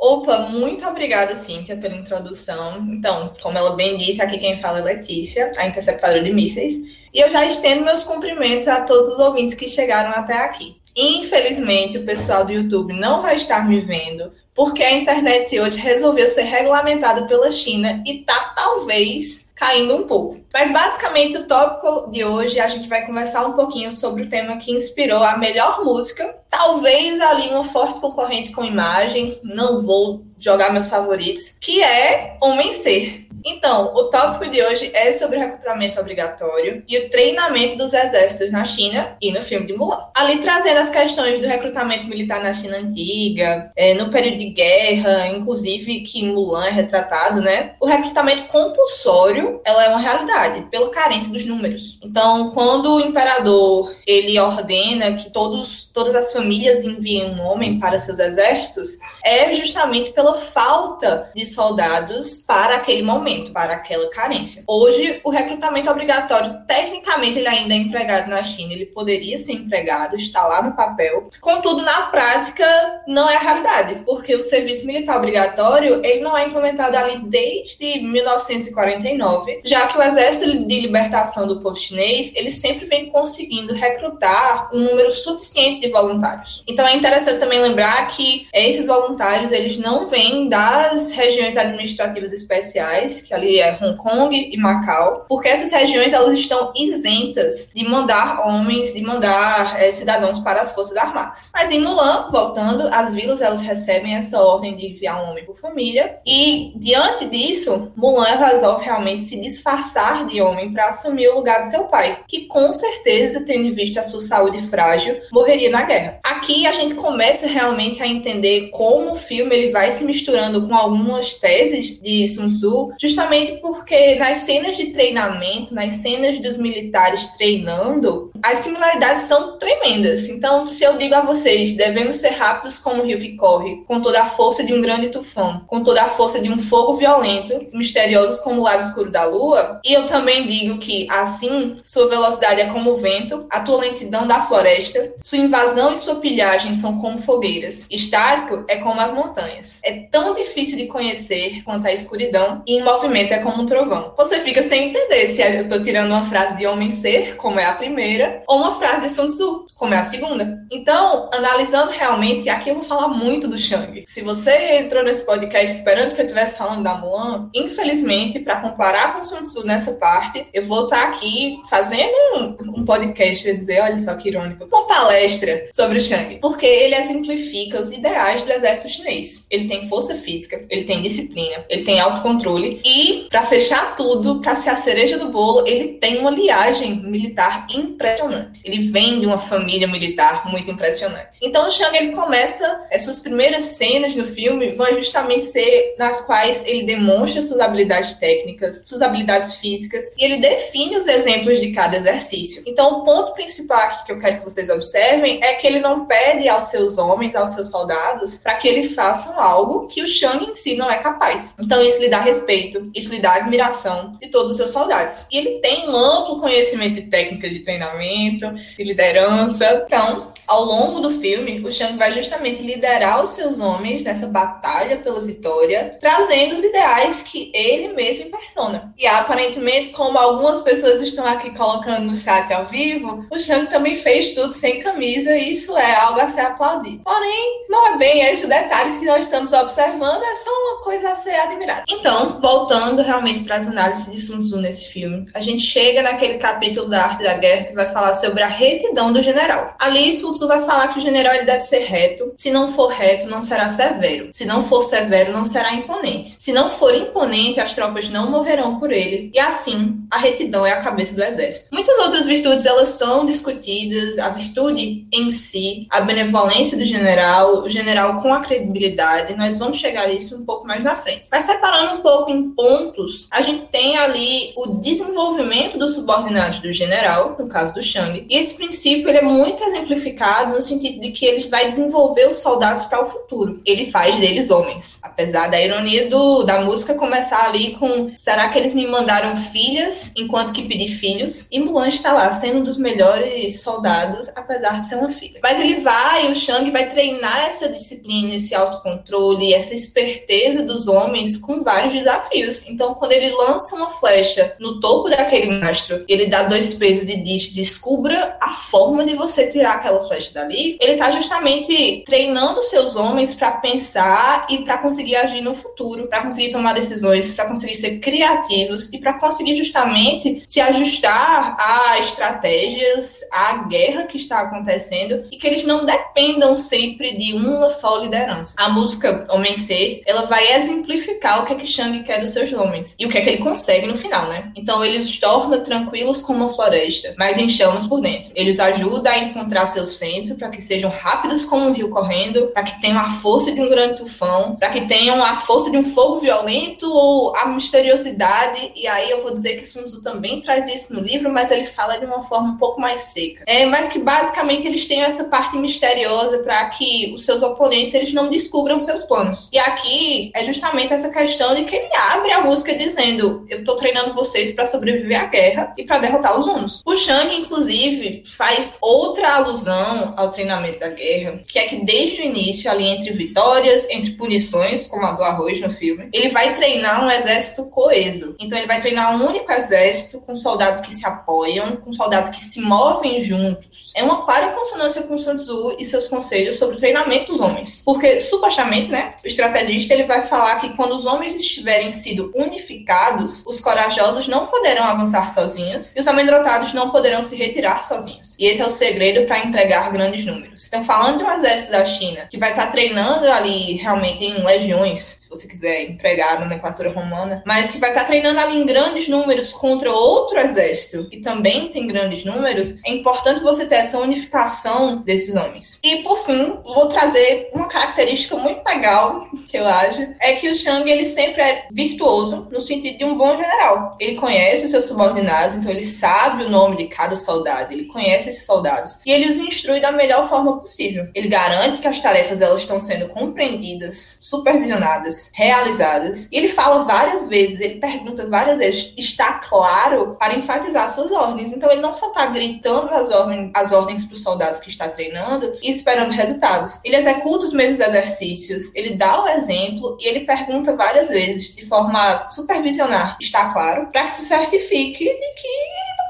Opa, muito obrigada, Cíntia, pela introdução. Então, como ela bem disse, aqui quem fala é Letícia, a interceptadora de mísseis. E eu já estendo meus cumprimentos a todos os ouvintes que chegaram até aqui. Infelizmente, o pessoal do YouTube não vai estar me vendo, porque a internet hoje resolveu ser regulamentada pela China e tá talvez caindo um pouco. Mas basicamente o tópico de hoje a gente vai conversar um pouquinho sobre o tema que inspirou a melhor música, talvez ali uma forte concorrente com imagem, não vou jogar meus favoritos, que é Homem Ser. Então, o tópico de hoje é sobre recrutamento obrigatório e o treinamento dos exércitos na China e no filme de Mulan. Ali trazendo as questões do recrutamento militar na China antiga, é, no período de guerra, inclusive que Mulan é retratado, né? O recrutamento compulsório, ela é uma realidade, pela carência dos números. Então, quando o imperador, ele ordena que todos, todas as famílias enviem um homem para seus exércitos, é justamente pela falta de soldados para aquele momento momento para aquela carência. Hoje, o recrutamento obrigatório, tecnicamente, ele ainda é empregado na China, ele poderia ser empregado, está lá no papel. Contudo, na prática, não é a realidade, porque o serviço militar obrigatório, ele não é implementado ali desde 1949, já que o Exército de Libertação do Povo Chinês, ele sempre vem conseguindo recrutar um número suficiente de voluntários. Então, é interessante também lembrar que esses voluntários, eles não vêm das regiões administrativas especiais, que ali é Hong Kong e Macau, porque essas regiões elas estão isentas de mandar homens, de mandar é, cidadãos para as forças armadas. Mas em Mulan, voltando, as vilas elas recebem essa ordem de enviar um homem por família e diante disso, Mulan resolve realmente se disfarçar de homem para assumir o lugar do seu pai, que com certeza, tendo em vista a sua saúde frágil, morreria na guerra. Aqui a gente começa realmente a entender como o filme ele vai se misturando com algumas teses de Sun Tzu, justamente porque nas cenas de treinamento, nas cenas dos militares treinando, as similaridades são tremendas. Então, se eu digo a vocês, devemos ser rápidos como o rio que corre, com toda a força de um grande tufão, com toda a força de um fogo violento, misteriosos como o lado escuro da lua. E eu também digo que, assim, sua velocidade é como o vento, a tua lentidão da floresta, sua invasão e sua pilhagem são como fogueiras. Estático é como as montanhas. É tão difícil de conhecer quanto a escuridão, e em movimento é como um trovão. Você fica sem entender se eu tô tirando uma frase de Homem Ser, como é a primeira, ou uma frase de Sun Tzu, como é a segunda. Então, analisando realmente, aqui eu vou falar muito do Shang. Se você entrou nesse podcast esperando que eu estivesse falando da Mulan, infelizmente, para comparar com Sun Tzu nessa parte, eu vou estar tá aqui fazendo um, um podcast e dizer, olha só que irônico, uma palestra sobre o Shang, porque ele exemplifica os ideais do exército chinês. Ele tem força física, ele tem disciplina, ele tem autocontrole e, para fechar tudo, para ser a cereja do bolo, ele tem uma liagem militar impressionante. Ele vem de uma família militar muito impressionante. Então o Shang ele começa as suas primeiras cenas no filme vão justamente ser nas quais ele demonstra suas habilidades técnicas, suas habilidades físicas e ele define os exemplos de cada exercício. Então o ponto principal aqui que eu quero que vocês observem é que ele não pede aos seus homens, aos seus soldados, para que eles façam algo que o Shang em si não é capaz. Então isso lhe dá respeito, isso lhe dá admiração de todos os seus soldados. E ele tem um amplo conhecimento de técnicas de treinamento, de liderança. Então, ao longo do filme, o Shang vai justamente liderar os seus homens nessa batalha pela vitória, trazendo os ideais que ele mesmo persona. E aparentemente, como algumas pessoas estão aqui colocando no chat ao vivo, o Shang também fez tudo sem camisa e isso é algo a ser aplaudido. Porém, não é bem esse detalhe que nós estamos observando, é só uma coisa a ser admirada. Então, voltando realmente para as análises de Sun Tzu nesse filme, a gente chega naquele capítulo da arte da guerra que vai falar sobre a retidão do general. Ali, Sun Tzu vai falar que o general ele deve ser reto, se não for reto, não será severo. Se não for severo, não será imponente. Se não for imponente, as tropas não morrerão por ele. E assim, a retidão é a cabeça do exército. Muitas outras virtudes elas são discutidas, a virtude em si, a benevolência do general, o general com a credibilidade. Nós vamos chegar a isso um pouco mais na frente. Mas separando um pouco em pontos, a gente tem ali o desenvolvimento dos subordinados do general, no caso do Shang. E esse princípio ele é muito exemplificado no sentido de que ele vai desenvolver os soldados para o futuro. Ele faz deles homens. Apesar da ironia do, da música começar ali com será que eles me mandaram filhas enquanto que pedi filhos? E Mulan está lá sendo um dos melhores soldados, apesar de ser uma filha. Mas ele vai, o Shang vai treinar essa disciplina, esse autocontrole, essa esperteza dos homens com vários desafios. Então, quando ele lança uma flecha no topo daquele mastro, ele dá dois pesos e diz: descubra a forma de você tirar aquela flecha dali. Ele está justamente treinando seus homens para pensar e para conseguir agir no futuro, para conseguir tomar decisões, para conseguir ser criativos e para conseguir justamente se ajustar a estratégias, à guerra que está acontecendo e que eles não dependam sempre de uma só liderança. A música Homem Ser, ela vai exemplificar o que é que Shang quer dos seus homens e o que é que ele consegue no final, né? Então ele os torna tranquilos como uma floresta, mas em chamas por dentro. Ele os ajuda a encontrar seu centro para que sejam rápidos como um rio correndo, para que tenham a força de um grande tufão, para que tenham a força de um fogo violento ou a misteriosidade. E aí eu vou dizer que Sun Tzu também traz isso no livro, mas ele fala de uma forma um pouco mais seca. É, mas que basicamente eles têm essa parte misteriosa para que os seus oponentes eles não descubram seus planos. E aqui é justamente essa questão de que ele abre a música dizendo: Eu tô treinando vocês para sobreviver à guerra e para derrotar os hunos. O Shang, inclusive, faz outra alusão ao treinamento da guerra, que é que desde o início, ali entre vitórias, entre punições, como a do arroz no filme, ele vai treinar um exército coeso. Então ele vai treinar um único exército com soldados que se apoiam, com soldados que se movem juntos. É uma clara consonância com Sun Tzu e seus conselhos sobre o treinamento dos homens. Porque, supostamente, né, o estrategista ele vai falar que quando os homens estiverem sido unificados, os corajosos não poderão avançar sozinhos e os amedrontados não poderão se retirar sozinhos. E esse é o segredo para empregar grandes números. Então, falando de um exército da China que vai estar tá treinando ali realmente em legiões você quiser empregar a nomenclatura romana, mas que vai estar treinando ali em grandes números contra outro exército que também tem grandes números, é importante você ter essa unificação desses homens. E por fim, vou trazer uma característica muito legal que eu acho, é que o Shang ele sempre é virtuoso no sentido de um bom general. Ele conhece os seus subordinados, então ele sabe o nome de cada soldado, ele conhece esses soldados e ele os instrui da melhor forma possível. Ele garante que as tarefas elas estão sendo compreendidas, supervisionadas, realizadas. E ele fala várias vezes, ele pergunta várias vezes, está claro para enfatizar suas ordens. Então ele não só está gritando as ordens, as ordens para os soldados que está treinando e esperando resultados. Ele executa os mesmos exercícios, ele dá o exemplo e ele pergunta várias vezes de forma supervisionar, está claro, para que se certifique de que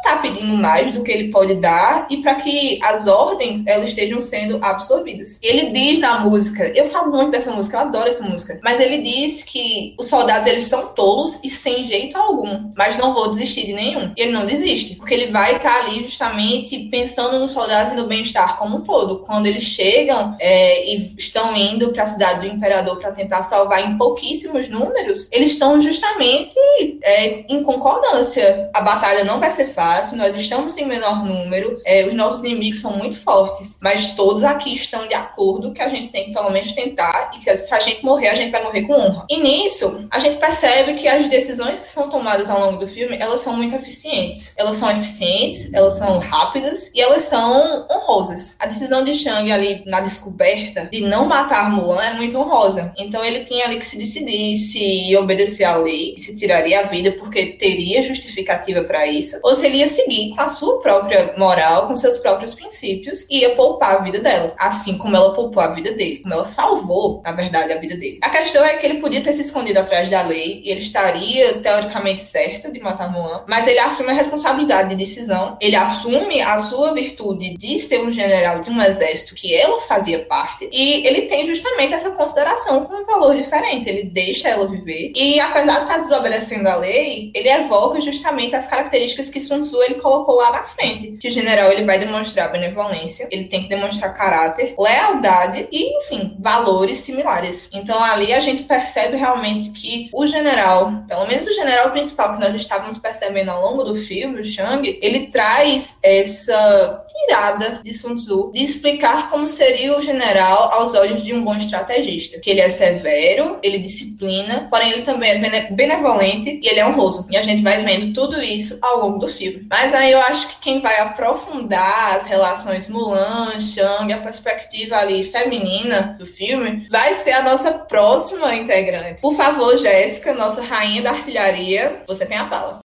está pedindo mais do que ele pode dar e para que as ordens elas estejam sendo absorvidas. Ele diz na música, eu falo muito dessa música, eu adoro essa música, mas ele diz que os soldados eles são tolos e sem jeito algum, mas não vou desistir de nenhum. E ele não desiste, porque ele vai estar tá ali justamente pensando nos soldados e no bem-estar como um todo. Quando eles chegam é, e estão indo para a cidade do imperador para tentar salvar em pouquíssimos números, eles estão justamente é, em concordância. A batalha não vai ser fácil fácil, nós estamos em menor número, é, os nossos inimigos são muito fortes, mas todos aqui estão de acordo que a gente tem que pelo menos tentar e que se a gente morrer, a gente vai morrer com honra. E nisso, a gente percebe que as decisões que são tomadas ao longo do filme, elas são muito eficientes. Elas são eficientes, elas são rápidas e elas são honrosas. A decisão de Shang ali na descoberta de não matar Mulan é muito honrosa. Então ele tinha ali que se decidir se obedecer à lei, se tiraria a vida porque teria justificativa para isso, ou se ele ia seguir com a sua própria moral, com seus próprios princípios e ia poupar a vida dela, assim como ela poupou a vida dele, como ela salvou, na verdade, a vida dele. A questão é que ele podia ter se escondido atrás da lei e ele estaria teoricamente certo de matar Mulan, mas ele assume a responsabilidade de decisão, ele assume a sua virtude de ser um general de um exército que ela fazia parte e ele tem justamente essa consideração com um valor diferente. Ele deixa ela viver e, apesar de estar desobedecendo a lei, ele evoca justamente as características que Sun Ele colocou lá na frente. Que o general ele vai demonstrar benevolência, ele tem que demonstrar caráter, lealdade e, enfim, valores similares. Então ali a gente percebe realmente que o general, pelo menos o general principal que nós estávamos percebendo ao longo do filme, o Shang, ele traz essa tirada de Sun Tzu de explicar como seria o general aos olhos de um bom estrategista. Que ele é severo, ele disciplina, porém ele também é benevolente e ele é honroso. E a gente vai vendo tudo isso ao longo do filme. Mas aí eu acho que quem vai aprofundar as relações Mulan, Shang, a perspectiva ali feminina do filme, vai ser a nossa próxima integrante. Por favor, Jéssica, nossa rainha da artilharia, você tem a fala.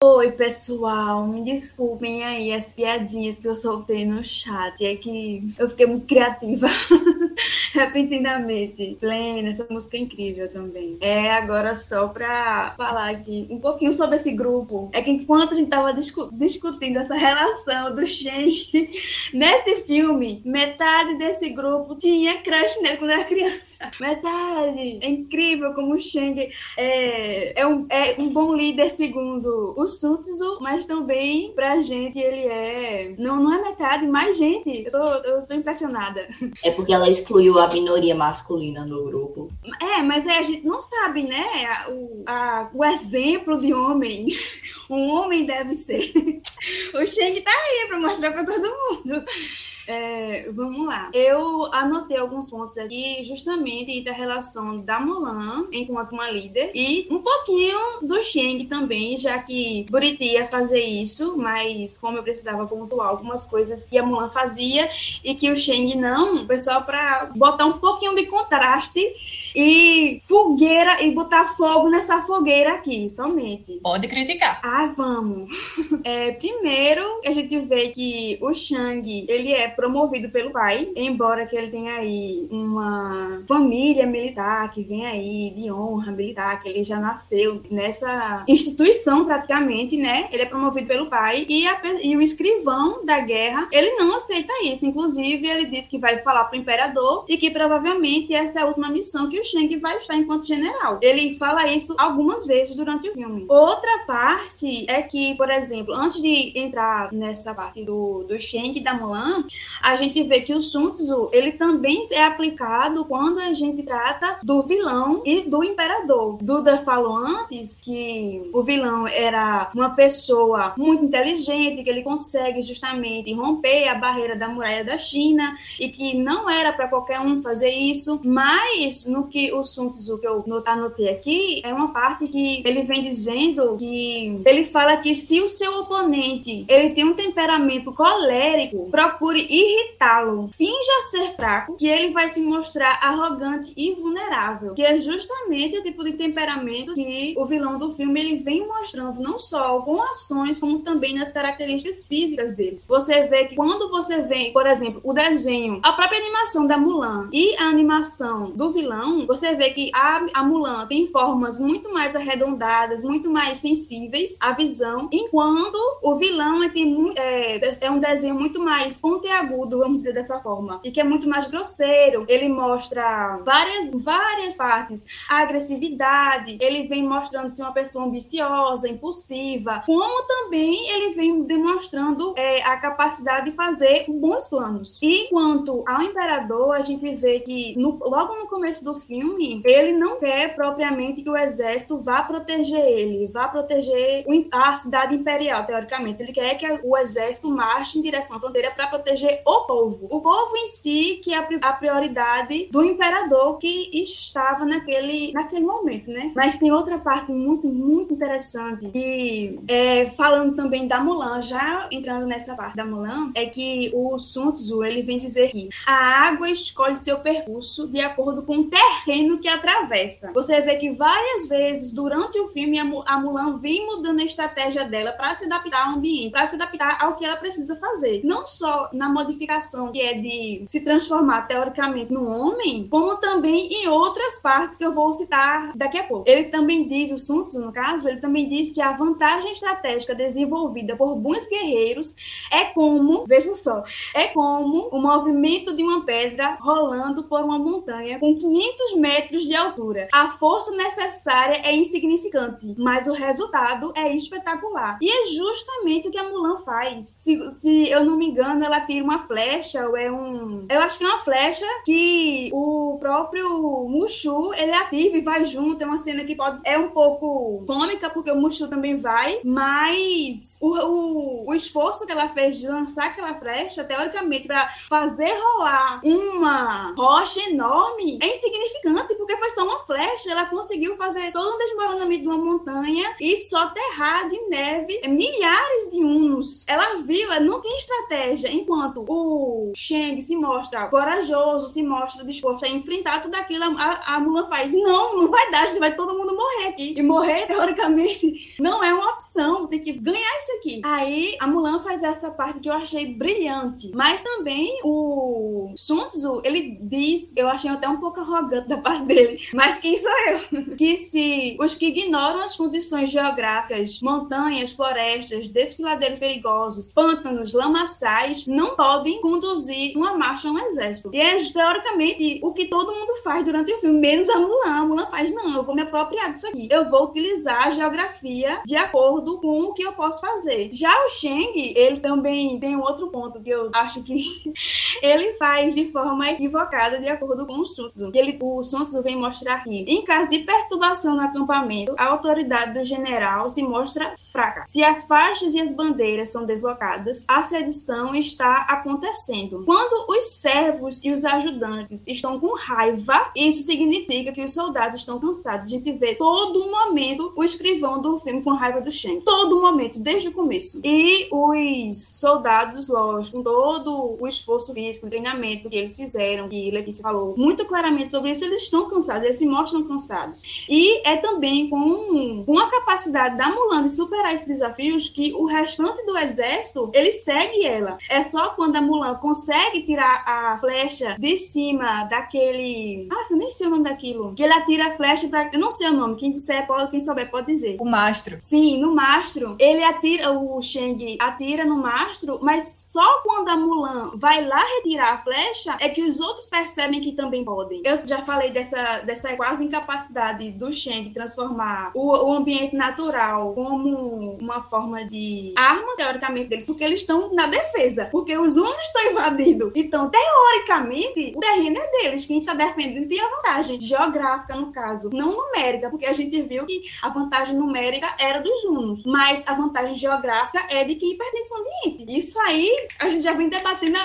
Oi, pessoal, me desculpem aí as piadinhas que eu soltei no chat. É que eu fiquei muito criativa. repentinamente. Plena, essa música é incrível também. É agora só pra falar aqui um pouquinho sobre esse grupo. É que enquanto a gente tava discu discutindo essa relação do Shen nesse filme, metade desse grupo tinha crush nele quando era criança. Metade. É incrível como o Shen é, é, um, é um bom líder segundo o Sun Tzu, mas também pra gente ele é. Não, não é metade, mais gente. Eu tô, eu tô impressionada.
É porque ela excluiu a minoria masculina no grupo.
É, mas é, a gente não sabe, né? O, a, o exemplo de homem. Um homem deve ser. O Sheng tá aí pra mostrar pra todo mundo. É, vamos lá. Eu anotei alguns pontos aqui, justamente entre a relação da Mulan enquanto uma líder e um pouquinho do Sheng também, já que Buriti ia fazer isso, mas como eu precisava pontuar algumas coisas que a Mulan fazia e que o Sheng não, foi só para botar um pouquinho de contraste e fogueira e botar fogo nessa fogueira aqui, somente.
Pode criticar.
Ah, vamos. É, primeiro, a gente vê que o Shang, ele é promovido pelo pai, embora que ele tenha aí uma família militar que vem aí de honra militar, que ele já nasceu nessa instituição praticamente, né? Ele é promovido pelo pai e, a, e o escrivão da guerra, ele não aceita isso. Inclusive, ele diz que vai falar pro imperador e que provavelmente essa é a última missão que o Shang vai estar enquanto general. Ele fala isso algumas vezes durante o filme. Outra parte é que, por exemplo, antes de entrar nessa parte do, do Shang da Mulan, a gente vê que o Sun Tzu, ele também é aplicado quando a gente trata do vilão e do imperador. Duda falou antes que o vilão era uma pessoa muito inteligente, que ele consegue justamente romper a barreira da muralha da China e que não era para qualquer um fazer isso, mas no que o Sun Tzu que eu anotei aqui é uma parte que ele vem dizendo que ele fala que se o seu oponente ele tem um temperamento colérico, procure irritá-lo, finja ser fraco, que ele vai se mostrar arrogante e vulnerável, que é justamente o tipo de temperamento que o vilão do filme ele vem mostrando não só com ações como também nas características físicas deles. Você vê que quando você vê, por exemplo, o desenho, a própria animação da Mulan e a animação do vilão, você vê que a, a Mulan tem formas muito mais arredondadas, muito mais sensíveis à visão, enquanto o vilão é, tem, é, é um desenho muito mais pontiagudo, vamos dizer dessa forma, e que é muito mais grosseiro. Ele mostra várias, várias partes, a agressividade, ele vem mostrando ser uma pessoa ambiciosa, impulsiva, como também ele vem demonstrando é, a capacidade de fazer bons planos. E quanto ao imperador, a gente vê que no, logo no começo do filme, ele não quer propriamente que o exército vá proteger ele, vá proteger a cidade imperial, teoricamente. Ele quer que o exército marche em direção à fronteira para proteger o povo. O povo em si, que é a prioridade do imperador que estava naquele, naquele momento, né? Mas tem outra parte muito, muito interessante, e é, falando também da Mulan, já entrando nessa parte da Mulan, é que o Sun Tzu, ele vem dizer que a água escolhe seu percurso de acordo com o terreno que atravessa. Você vê que várias vezes durante o filme a Mulan vem mudando a estratégia dela para se adaptar ao ambiente, para se adaptar ao que ela precisa fazer. Não só na modificação que é de se transformar teoricamente num homem, como também em outras partes que eu vou citar daqui a pouco. Ele também diz, o Sun Tzu, no caso, ele também diz que a vantagem estratégica desenvolvida por bons guerreiros é como, vejam só, é como o movimento de uma pedra rolando por uma montanha com 500 metros de altura. A força necessária é insignificante, mas o resultado é espetacular. E é justamente o que a Mulan faz. Se, se eu não me engano, ela tira uma flecha, ou é um. Eu acho que é uma flecha que o próprio Mushu ele ativa e vai junto. É uma cena que pode. É um pouco cômica, porque o Mushu também vai, mas o, o, o esforço que ela fez de lançar aquela flecha, teoricamente, para fazer rolar uma rocha enorme, é insignificante, porque foi só uma flecha. Ela conseguiu fazer todo um desmoronamento de uma montanha e soterrar de neve milhares de unos. Não tinha estratégia, enquanto o Shang se mostra corajoso, se mostra disposto a enfrentar tudo aquilo, a, a Mulan faz, não, não vai dar, gente vai todo mundo morrer aqui. E morrer, teoricamente, não é uma opção, tem que ganhar isso aqui. Aí a Mulan faz essa parte que eu achei brilhante, mas também o Sun Tzu, ele diz, eu achei até um pouco arrogante da parte dele, mas quem sou eu? que se os que ignoram as condições geográficas, montanhas, florestas, desfiladeiros perigosos, pântanos, lamaçais, não podem conduzir uma marcha um exército. E é teoricamente o que todo mundo faz durante o filme, menos a Mulan. A Mulan faz, não, eu vou me apropriar disso aqui. Eu vou utilizar a geografia de acordo com o que eu posso fazer. Já o Sheng, ele também tem um outro ponto que eu acho que ele faz de forma equivocada de acordo com o Sun Tzu. Ele, o Sun Tzu vem mostrar aqui. Em caso de perturbação no acampamento, a autoridade do general se mostra fraca. Se as faixas e as bandeiras são deslocadas, a sedição está acontecendo. Quando os servos e os ajudantes estão com raiva, isso significa que os soldados estão cansados. A gente vê todo momento o escrivão do filme com raiva do Shen. Todo momento, desde o começo. E os soldados, lógico, com todo o esforço físico, o treinamento que eles fizeram, que Letícia falou muito claramente sobre isso, eles estão cansados, eles se mostram cansados. E é também com, com a capacidade da Mulan de superar esses desafios que o restante do exército, ele segue ela. É só quando a Mulan consegue tirar a flecha de cima daquele... Ah, eu nem sei o nome daquilo. Que ele atira a flecha para... Eu não sei o nome, quem disser, pode, quem souber pode dizer.
O mastro.
Sim, no mastro. Ele atira, o Shang atira no mastro, mas só quando a Mulan vai lá retirar a flecha é que os outros percebem que também podem. Eu já falei dessa, dessa quase incapacidade do Shang transformar o, o ambiente natural como uma forma de arma, teoricamente, deles, porque eles estão na defesa. Porque os Hunos estão invadindo. Então, teoricamente, o terreno é deles. Quem está defendendo tem a vantagem geográfica, no caso, não numérica, porque a gente viu que a vantagem numérica era dos Hunos, mas a vantagem geográfica é de quem pertence ao ambiente. Isso aí, a gente já vem debatendo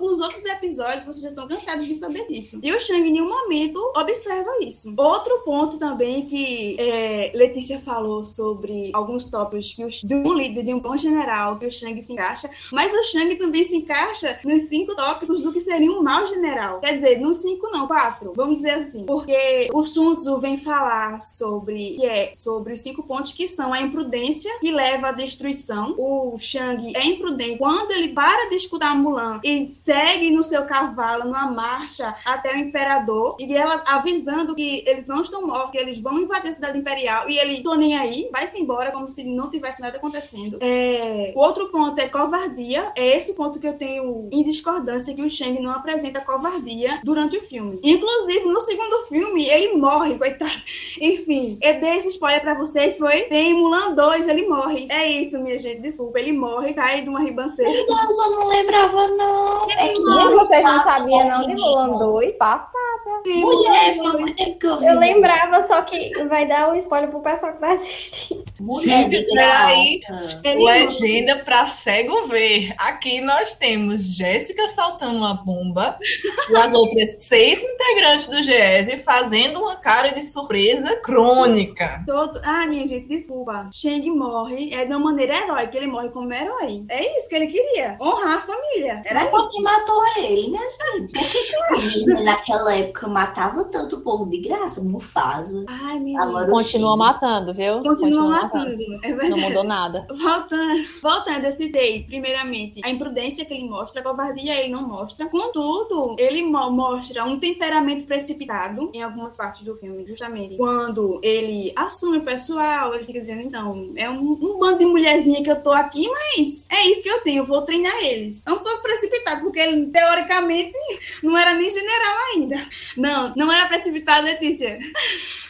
nos outros episódios, vocês já estão cansados de saber disso. E o Shang, em nenhum momento, observa isso. Outro ponto também que é, Letícia falou sobre alguns tópicos que o, de um líder, de um bom general, que o Shang se encaixa, mas o Shang também se encaixa nos cinco tópicos do que seria um mau general. Quer dizer, nos cinco não, quatro, vamos dizer assim. Porque o Sun Tzu vem falar sobre, que é, sobre os cinco pontos que são a imprudência que leva à destruição. O Shang é imprudente quando ele para de escutar Mulan e segue no seu cavalo numa marcha até o imperador e ela avisando que eles não estão mortos, que eles vão invadir a cidade imperial e ele tô nem aí, vai-se embora como se não tivesse nada acontecendo. É... O outro ponto é covardia. É esse o ponto que eu tenho em discordância que o Shang não apresenta covardia durante o filme. Inclusive, no segundo filme, ele morre, coitado. Enfim, eu dei esse spoiler pra vocês, foi? Tem Mulan 2, ele morre. É isso, minha gente, desculpa. Ele morre, cai de uma ribanceira.
Meu Deus, eu não lembrava, não.
É que
Gente, vocês não sabiam não de Mulan 2? Passada.
Sim,
Mulher,
Mulan
faz
2.
muito tempo que eu vi.
Eu lembrava, só que vai dar um spoiler pro pessoal que vai assistir.
Mulher
Gente,
de
peraí. Legenda pra cego ver. Aqui nós temos Jéssica saltando uma bomba e as outras seis integrantes do GES fazendo uma cara de surpresa crônica.
Todo... Ah, minha gente, desculpa. Shang morre é de uma maneira heróica. Ele morre como herói. É isso que ele queria. Honrar a família. Era
Mas
isso.
você matou ele, minha gente. Por que, que a Disney naquela época matava tanto o povo de graça? Mufasa.
Ai, minha
Agora o
Continua matando, viu?
Continua matando. É verdade.
Não mudou nada.
Voltando, voltando, eu citei, primeiramente, a imprudência que ele mostra, a covardia ele não mostra. Contudo, ele mo- mostra um temperamento precipitado em algumas partes do filme, justamente quando ele assume o pessoal, ele fica dizendo, então, é um, um bando de mulherzinha que eu tô aqui, mas é isso que eu tenho, vou treinar eles. É um pouco precipitado, porque ele, teoricamente, não era nem general ainda. Não, não era precipitado, Letícia.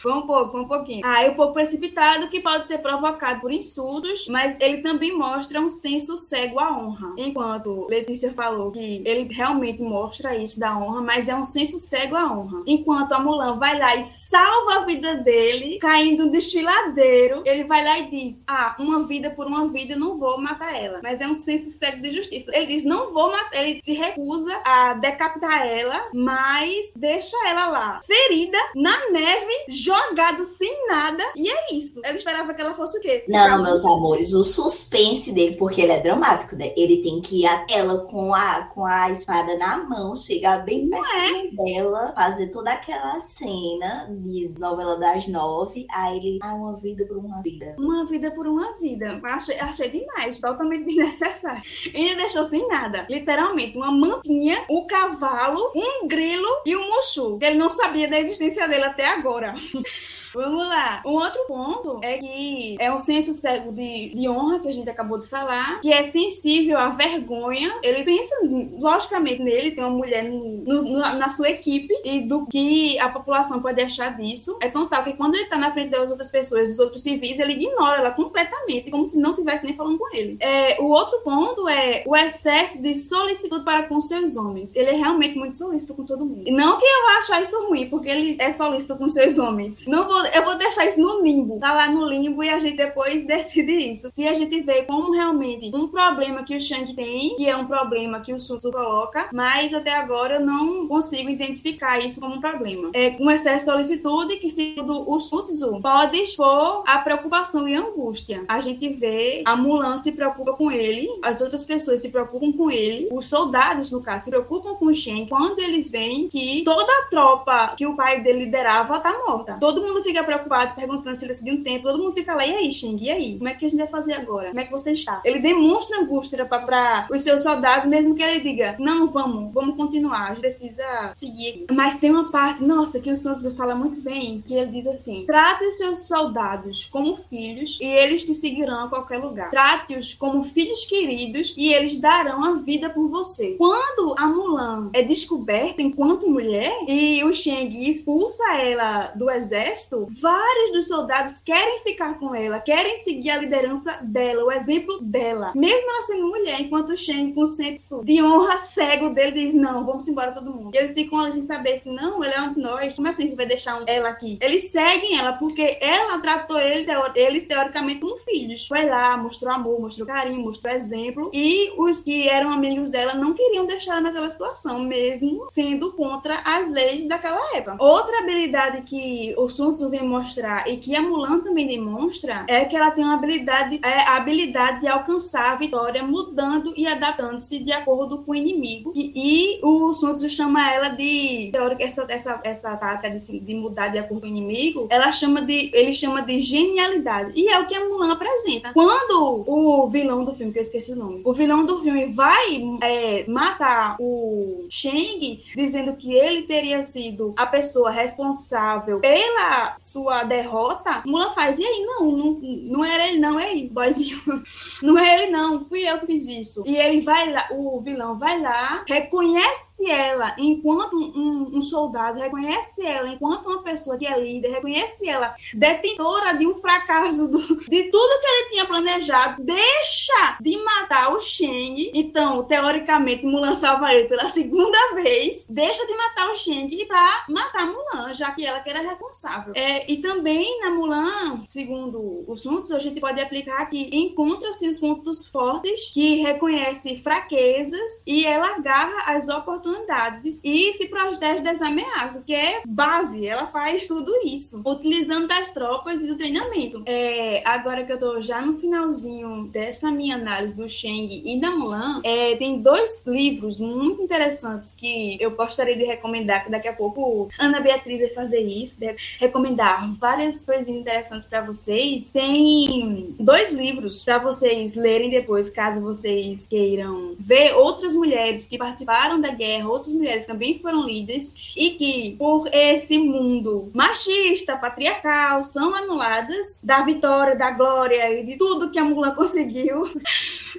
Foi um pouco, foi um pouquinho. Ah, é um pouco precipitado que pode ser provocado por insultos, mas ele também mostra um senso cego à honra. Enquanto Letícia falou que ele realmente mostra isso da honra, mas é um senso cego à honra. Enquanto a Mulan vai lá e salva a vida dele, caindo um desfiladeiro, ele vai lá e diz: Ah, uma vida por uma vida, eu não vou matar ela. Mas é um senso cego de justiça. Ele diz: Não vou matar. Ele se recusa a decapitar ela, mas deixa ela lá, ferida, na neve, jogado sem nada. E é isso. Ele esperava que ela fosse o quê?
Não, meus amores, o suspense dele, porque ele é dramático, né? Ele tem que ir até ela com a, com a espada na mão, chegar bem perto dela, fazer toda aquela cena de novela das nove, aí ele, ah, uma vida por uma vida.
Uma vida por uma vida. Achei, achei demais, totalmente desnecessário. Ele deixou sem nada. Literalmente, uma mantinha, um cavalo, um grilo e um Mushu. Que ele não sabia da existência dele até agora. Vamos lá. Um outro ponto é que é um senso cego de, de honra que a gente acabou de falar, que é sensível à vergonha. Ele pensa, logicamente, nele, tem uma mulher no- no- na- sua equipe e do que a população pode achar disso. É tão tal que quando ele tá na frente das outras pessoas, dos outros civis, ele ignora ela completamente, como se não estivesse nem falando com ele. É, o outro ponto é o excesso de solicitude para com seus homens. Ele é realmente muito solícito com todo mundo. E não que eu vá achar isso ruim, porque ele é solícito com seus homens. Não vou, eu vou deixar isso no limbo. Tá lá no limbo e a gente depois decide isso. Se a gente vê como realmente um problema que o Shang tem, que é um problema que o Sun coloca, mas até agora eu não consigo identificar isso como um problema. É um excesso de solicitude que, segundo o Sun Tzu, pode expor a preocupação e a angústia. A gente vê a Mulan se preocupa com ele, as outras pessoas se preocupam com ele, os soldados, no caso, se preocupam com o Shen quando eles veem que toda a tropa que o pai dele liderava tá morta. Todo mundo fica preocupado, perguntando se ele precisa de um tempo, todo mundo fica lá, e aí, Shang, e aí? Como é que a gente vai fazer agora? Como é que você está? Ele demonstra angústia para os seus soldados, mesmo que ele diga, não, vamos, vamos continuar, a gente precisa seguir. aqui." Mas tem uma parte, nossa, que o Sun Tzu fala muito bem, que ele diz assim, trate os seus soldados como filhos e eles te seguirão a qualquer lugar. Trate-os como filhos queridos e eles darão a vida por você. Quando a Mulan é descoberta enquanto mulher e o Shang expulsa ela do exército, vários dos soldados querem ficar com ela, querem seguir a liderança dela, o exemplo dela. Mesmo ela sendo mulher, enquanto Shen, com o senso de honra cego dele, diz: Não, vamos embora todo mundo. E eles ficam ali sem saber se não, ele é um de nós. Como assim a gente vai deixar ela aqui? Eles seguem ela porque ela tratou ele, eles teoricamente como filhos. Foi lá, mostrou amor, mostrou carinho, mostrou exemplo. E os que eram amigos dela não queriam deixar ela naquela situação, mesmo sendo contra as leis daquela época. Outra habilidade que o Sun Tzu vem mostrar e que a Mulan também demonstra é que ela tem uma habilidade, é a habilidade de alcançar a vitória mudando e adaptando-se de acordo com o inimigo. E, e o Sun Tzu chama ela de, teórica, essa, essa, essa tática de, de mudar de acordo com o inimigo, ela chama de, ele chama de genialidade. E é o que a Mulan apresenta. Quando o vilão do filme, que eu esqueci o nome, o vilão do filme vai é, matar o Shang, dizendo que ele teria sido a pessoa responsável pela sua derrota, Mulan faz, e aí, não, não, não era ele não, ei, boyzinho, não é ele não, fui eu que fiz isso. E ele vai lá, o vilão vai lá, reconhece ela enquanto um, um soldado, reconhece ela enquanto uma pessoa que é líder, reconhece ela detentora de um fracasso do, de tudo que ele tinha planejado, deixa de matar o Shang. Então, teoricamente, Mulan salva ele pela segunda vez, deixa de matar o Shang pra matar Mulan, já que ela que era responsável. É, e também na Mulan, segundo os assuntos, a gente pode aplicar que encontra-se os pontos fortes, que reconhece fraquezas e ela agarra as oportunidades e se protege das ameaças, que é base. Ela faz tudo isso, utilizando das tropas e do treinamento. É, agora que eu tô já no finalzinho dessa minha análise do Shang e da Mulan, é, tem dois livros muito interessantes que eu gostaria de recomendar, que daqui a pouco Ana Beatriz vai fazer isso, recomendar várias coisas interessantes para vocês. Tem dois livros para vocês lerem depois, caso vocês queiram ver outras mulheres que participaram da guerra, outras mulheres que também foram líderes e que, por esse mundo machista, patriarcal, são anuladas da vitória, da glória e de tudo que a Mulan conseguiu.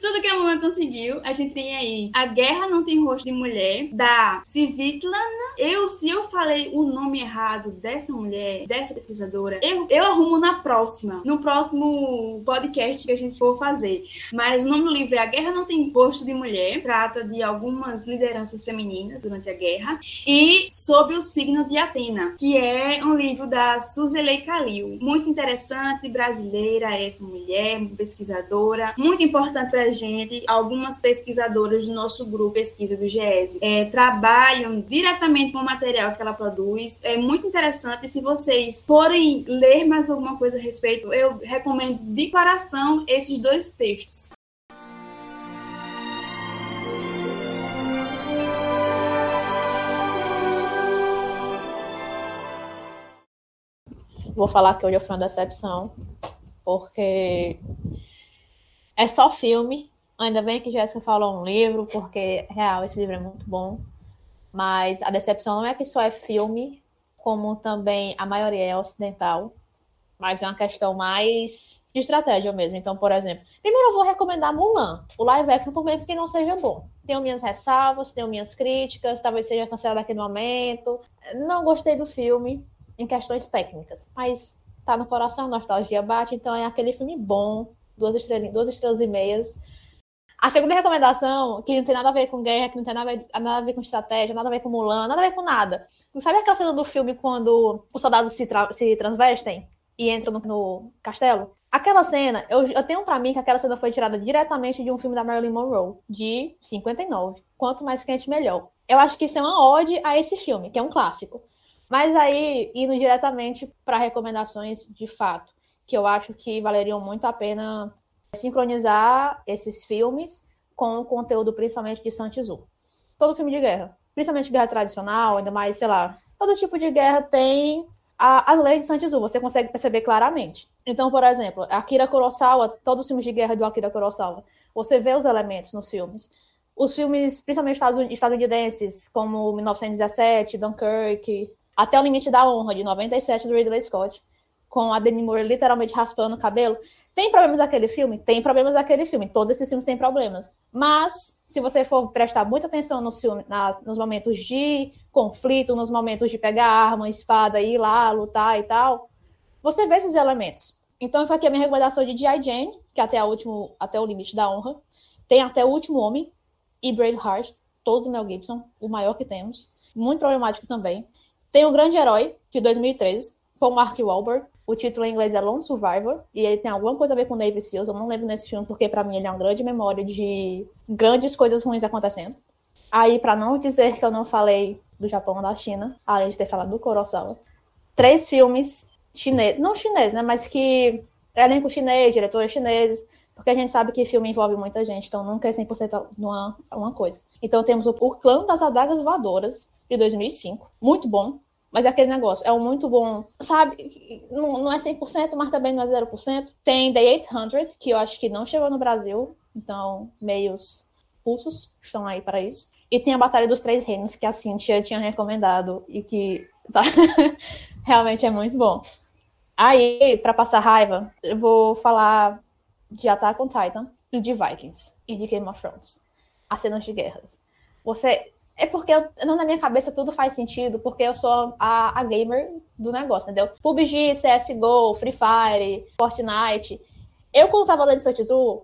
tudo que a Mulan conseguiu. A gente tem aí A Guerra Não Tem Rosto de Mulher, da Civitlana. Eu, se eu falei o nome errado dessa mulher, dessa pesquisadora, eu, eu arrumo na próxima, no próximo podcast que a gente for fazer. Mas o nome do livro é A Guerra Não Tem Rosto de Mulher, trata de algumas lideranças femininas durante a guerra, e Sob o Signo de Atena, que é um livro da Suzele Kalil. Muito interessante, brasileira, essa mulher, pesquisadora, muito importante para a gente. Algumas pesquisadoras do nosso grupo pesquisa do GES é, trabalham diretamente com o material que ela produz. É muito interessante. Se vocês forem ler mais alguma coisa a respeito, eu recomendo de coração esses dois textos.
Vou falar que hoje foi uma decepção, porque é só filme. Ainda bem que Jéssica falou um livro, porque, real, esse livro é muito bom. Mas a decepção não é que só é filme, como também a maioria é ocidental. Mas é uma questão mais de estratégia mesmo. Então, por exemplo, primeiro eu vou recomendar Mulan, o live action, por meio que não seja bom. Tenho minhas ressalvas, tenho minhas críticas, talvez seja cancelado naquele momento. Não gostei do filme em questões técnicas, mas tá no coração, nostalgia bate, então é aquele filme bom, duas estrelas, duas estrelas e meias. A segunda recomendação, que não tem nada a ver com guerra, que não tem nada a ver, nada a ver com estratégia, nada a ver com Mulan, nada a ver com nada. Sabe aquela cena do filme quando os soldados se, tra se transvestem e entram no, no castelo? Aquela cena, eu, eu tenho pra mim que aquela cena foi tirada diretamente de um filme da Marilyn Monroe, de 59. Quanto mais quente, melhor. Eu acho que isso é uma ode a esse filme, que é um clássico. Mas aí, indo diretamente para recomendações de fato, que eu acho que valeriam muito a pena sincronizar esses filmes com o conteúdo principalmente de Santizu. Todo filme de guerra, principalmente guerra tradicional, ainda mais, sei lá, todo tipo de guerra tem a, as leis de Santizu, você consegue perceber claramente. Então, por exemplo, Akira Kurosawa, todos os filmes de guerra do Akira Kurosawa, você vê os elementos nos filmes. Os filmes, principalmente estadunidenses, como 1917, Dunkirk, Até o Limite da Honra, de 97, do Ridley Scott, com a Demi Moore literalmente raspando o cabelo, tem problemas daquele filme? Tem problemas daquele filme. Todos esses filmes têm problemas. Mas, se você for prestar muita atenção no filme, nas, nos momentos de conflito, nos momentos de pegar arma, espada, ir lá, lutar e tal, você vê esses elementos. Então, fica aqui a minha recomendação de G.I. Jane, que é até, a último, até o limite da honra. Tem até o último homem e Braveheart, todos do Mel Gibson, o maior que temos. Muito problemático também. Tem o Grande Herói, de 2013, com Mark Wahlberg. O título em inglês é Lone Survivor, e ele tem alguma coisa a ver com Navy Seals. Eu não lembro nesse filme, porque para mim ele é uma grande memória de grandes coisas ruins acontecendo. Aí, para não dizer que eu não falei do Japão ou da China, além de ter falado do Kurosawa, três filmes chineses, não chineses, né, mas que elenco chinês, diretores chineses, porque a gente sabe que filme envolve muita gente, então nunca é 100% uma, uma coisa. Então temos o, o Clã das Adagas Voadoras, de 2005, muito bom, mas é aquele negócio, é um muito bom, sabe? Não, não é 100%, mas também não é 0%. Tem The 800, que eu acho que não chegou no Brasil, então meios russos estão aí para isso. E tem a Batalha dos Três Reinos, que a Cintia tinha recomendado e que tá... realmente é muito bom. Aí, para passar raiva, eu vou falar de Attack on Titan e de Vikings e de Game of Thrones. As cenas de guerras. Você. É porque eu, não, na minha cabeça tudo faz sentido, porque eu sou a, a gamer do negócio, entendeu? PUBG, CSGO, Free Fire, Fortnite. Eu, quando tava lendo Sotizu,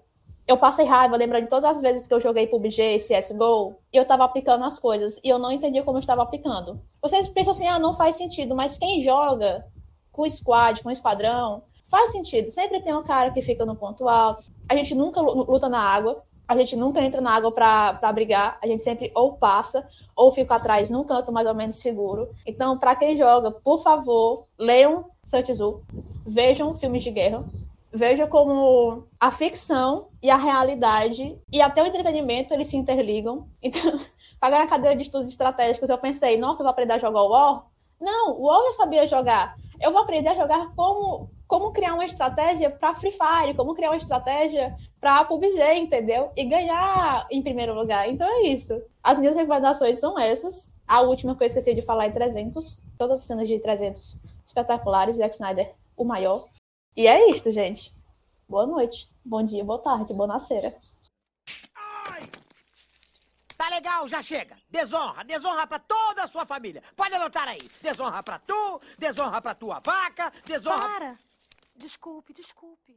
eu passei raiva lembrando de todas as vezes que eu joguei PUBG, CSGO, e eu tava aplicando as coisas, e eu não entendia como eu estava aplicando. Vocês pensam assim, ah, não faz sentido, mas quem joga com squad, com esquadrão, faz sentido. Sempre tem um cara que fica no ponto alto. A gente nunca luta na água, a gente nunca entra na água para brigar, a gente sempre ou passa ou fica atrás num canto mais ou menos seguro. Então, para quem joga, por favor, leiam Santizu, vejam filmes de guerra, veja como a ficção e a realidade e até o entretenimento eles se interligam. Então, pagar a cadeira de estudos estratégicos, eu pensei, nossa, eu vou aprender a jogar o War? Não, o War eu sabia jogar. Eu vou aprender a jogar como como criar uma estratégia para Free Fire, como criar uma estratégia para PUBG, entendeu? E ganhar em primeiro lugar. Então é isso. As minhas recomendações são essas. A última que eu esqueci de falar é 300. Todas as cenas de 300 espetaculares. Zack Snyder, o maior. E é isto, gente. Boa noite, bom dia, boa tarde, boa nasceira.
Tá legal, já chega. Desonra, desonra pra toda a sua família. Pode anotar aí. Desonra pra tu, desonra pra tua vaca, desonra...
Para! Desculpe, desculpe.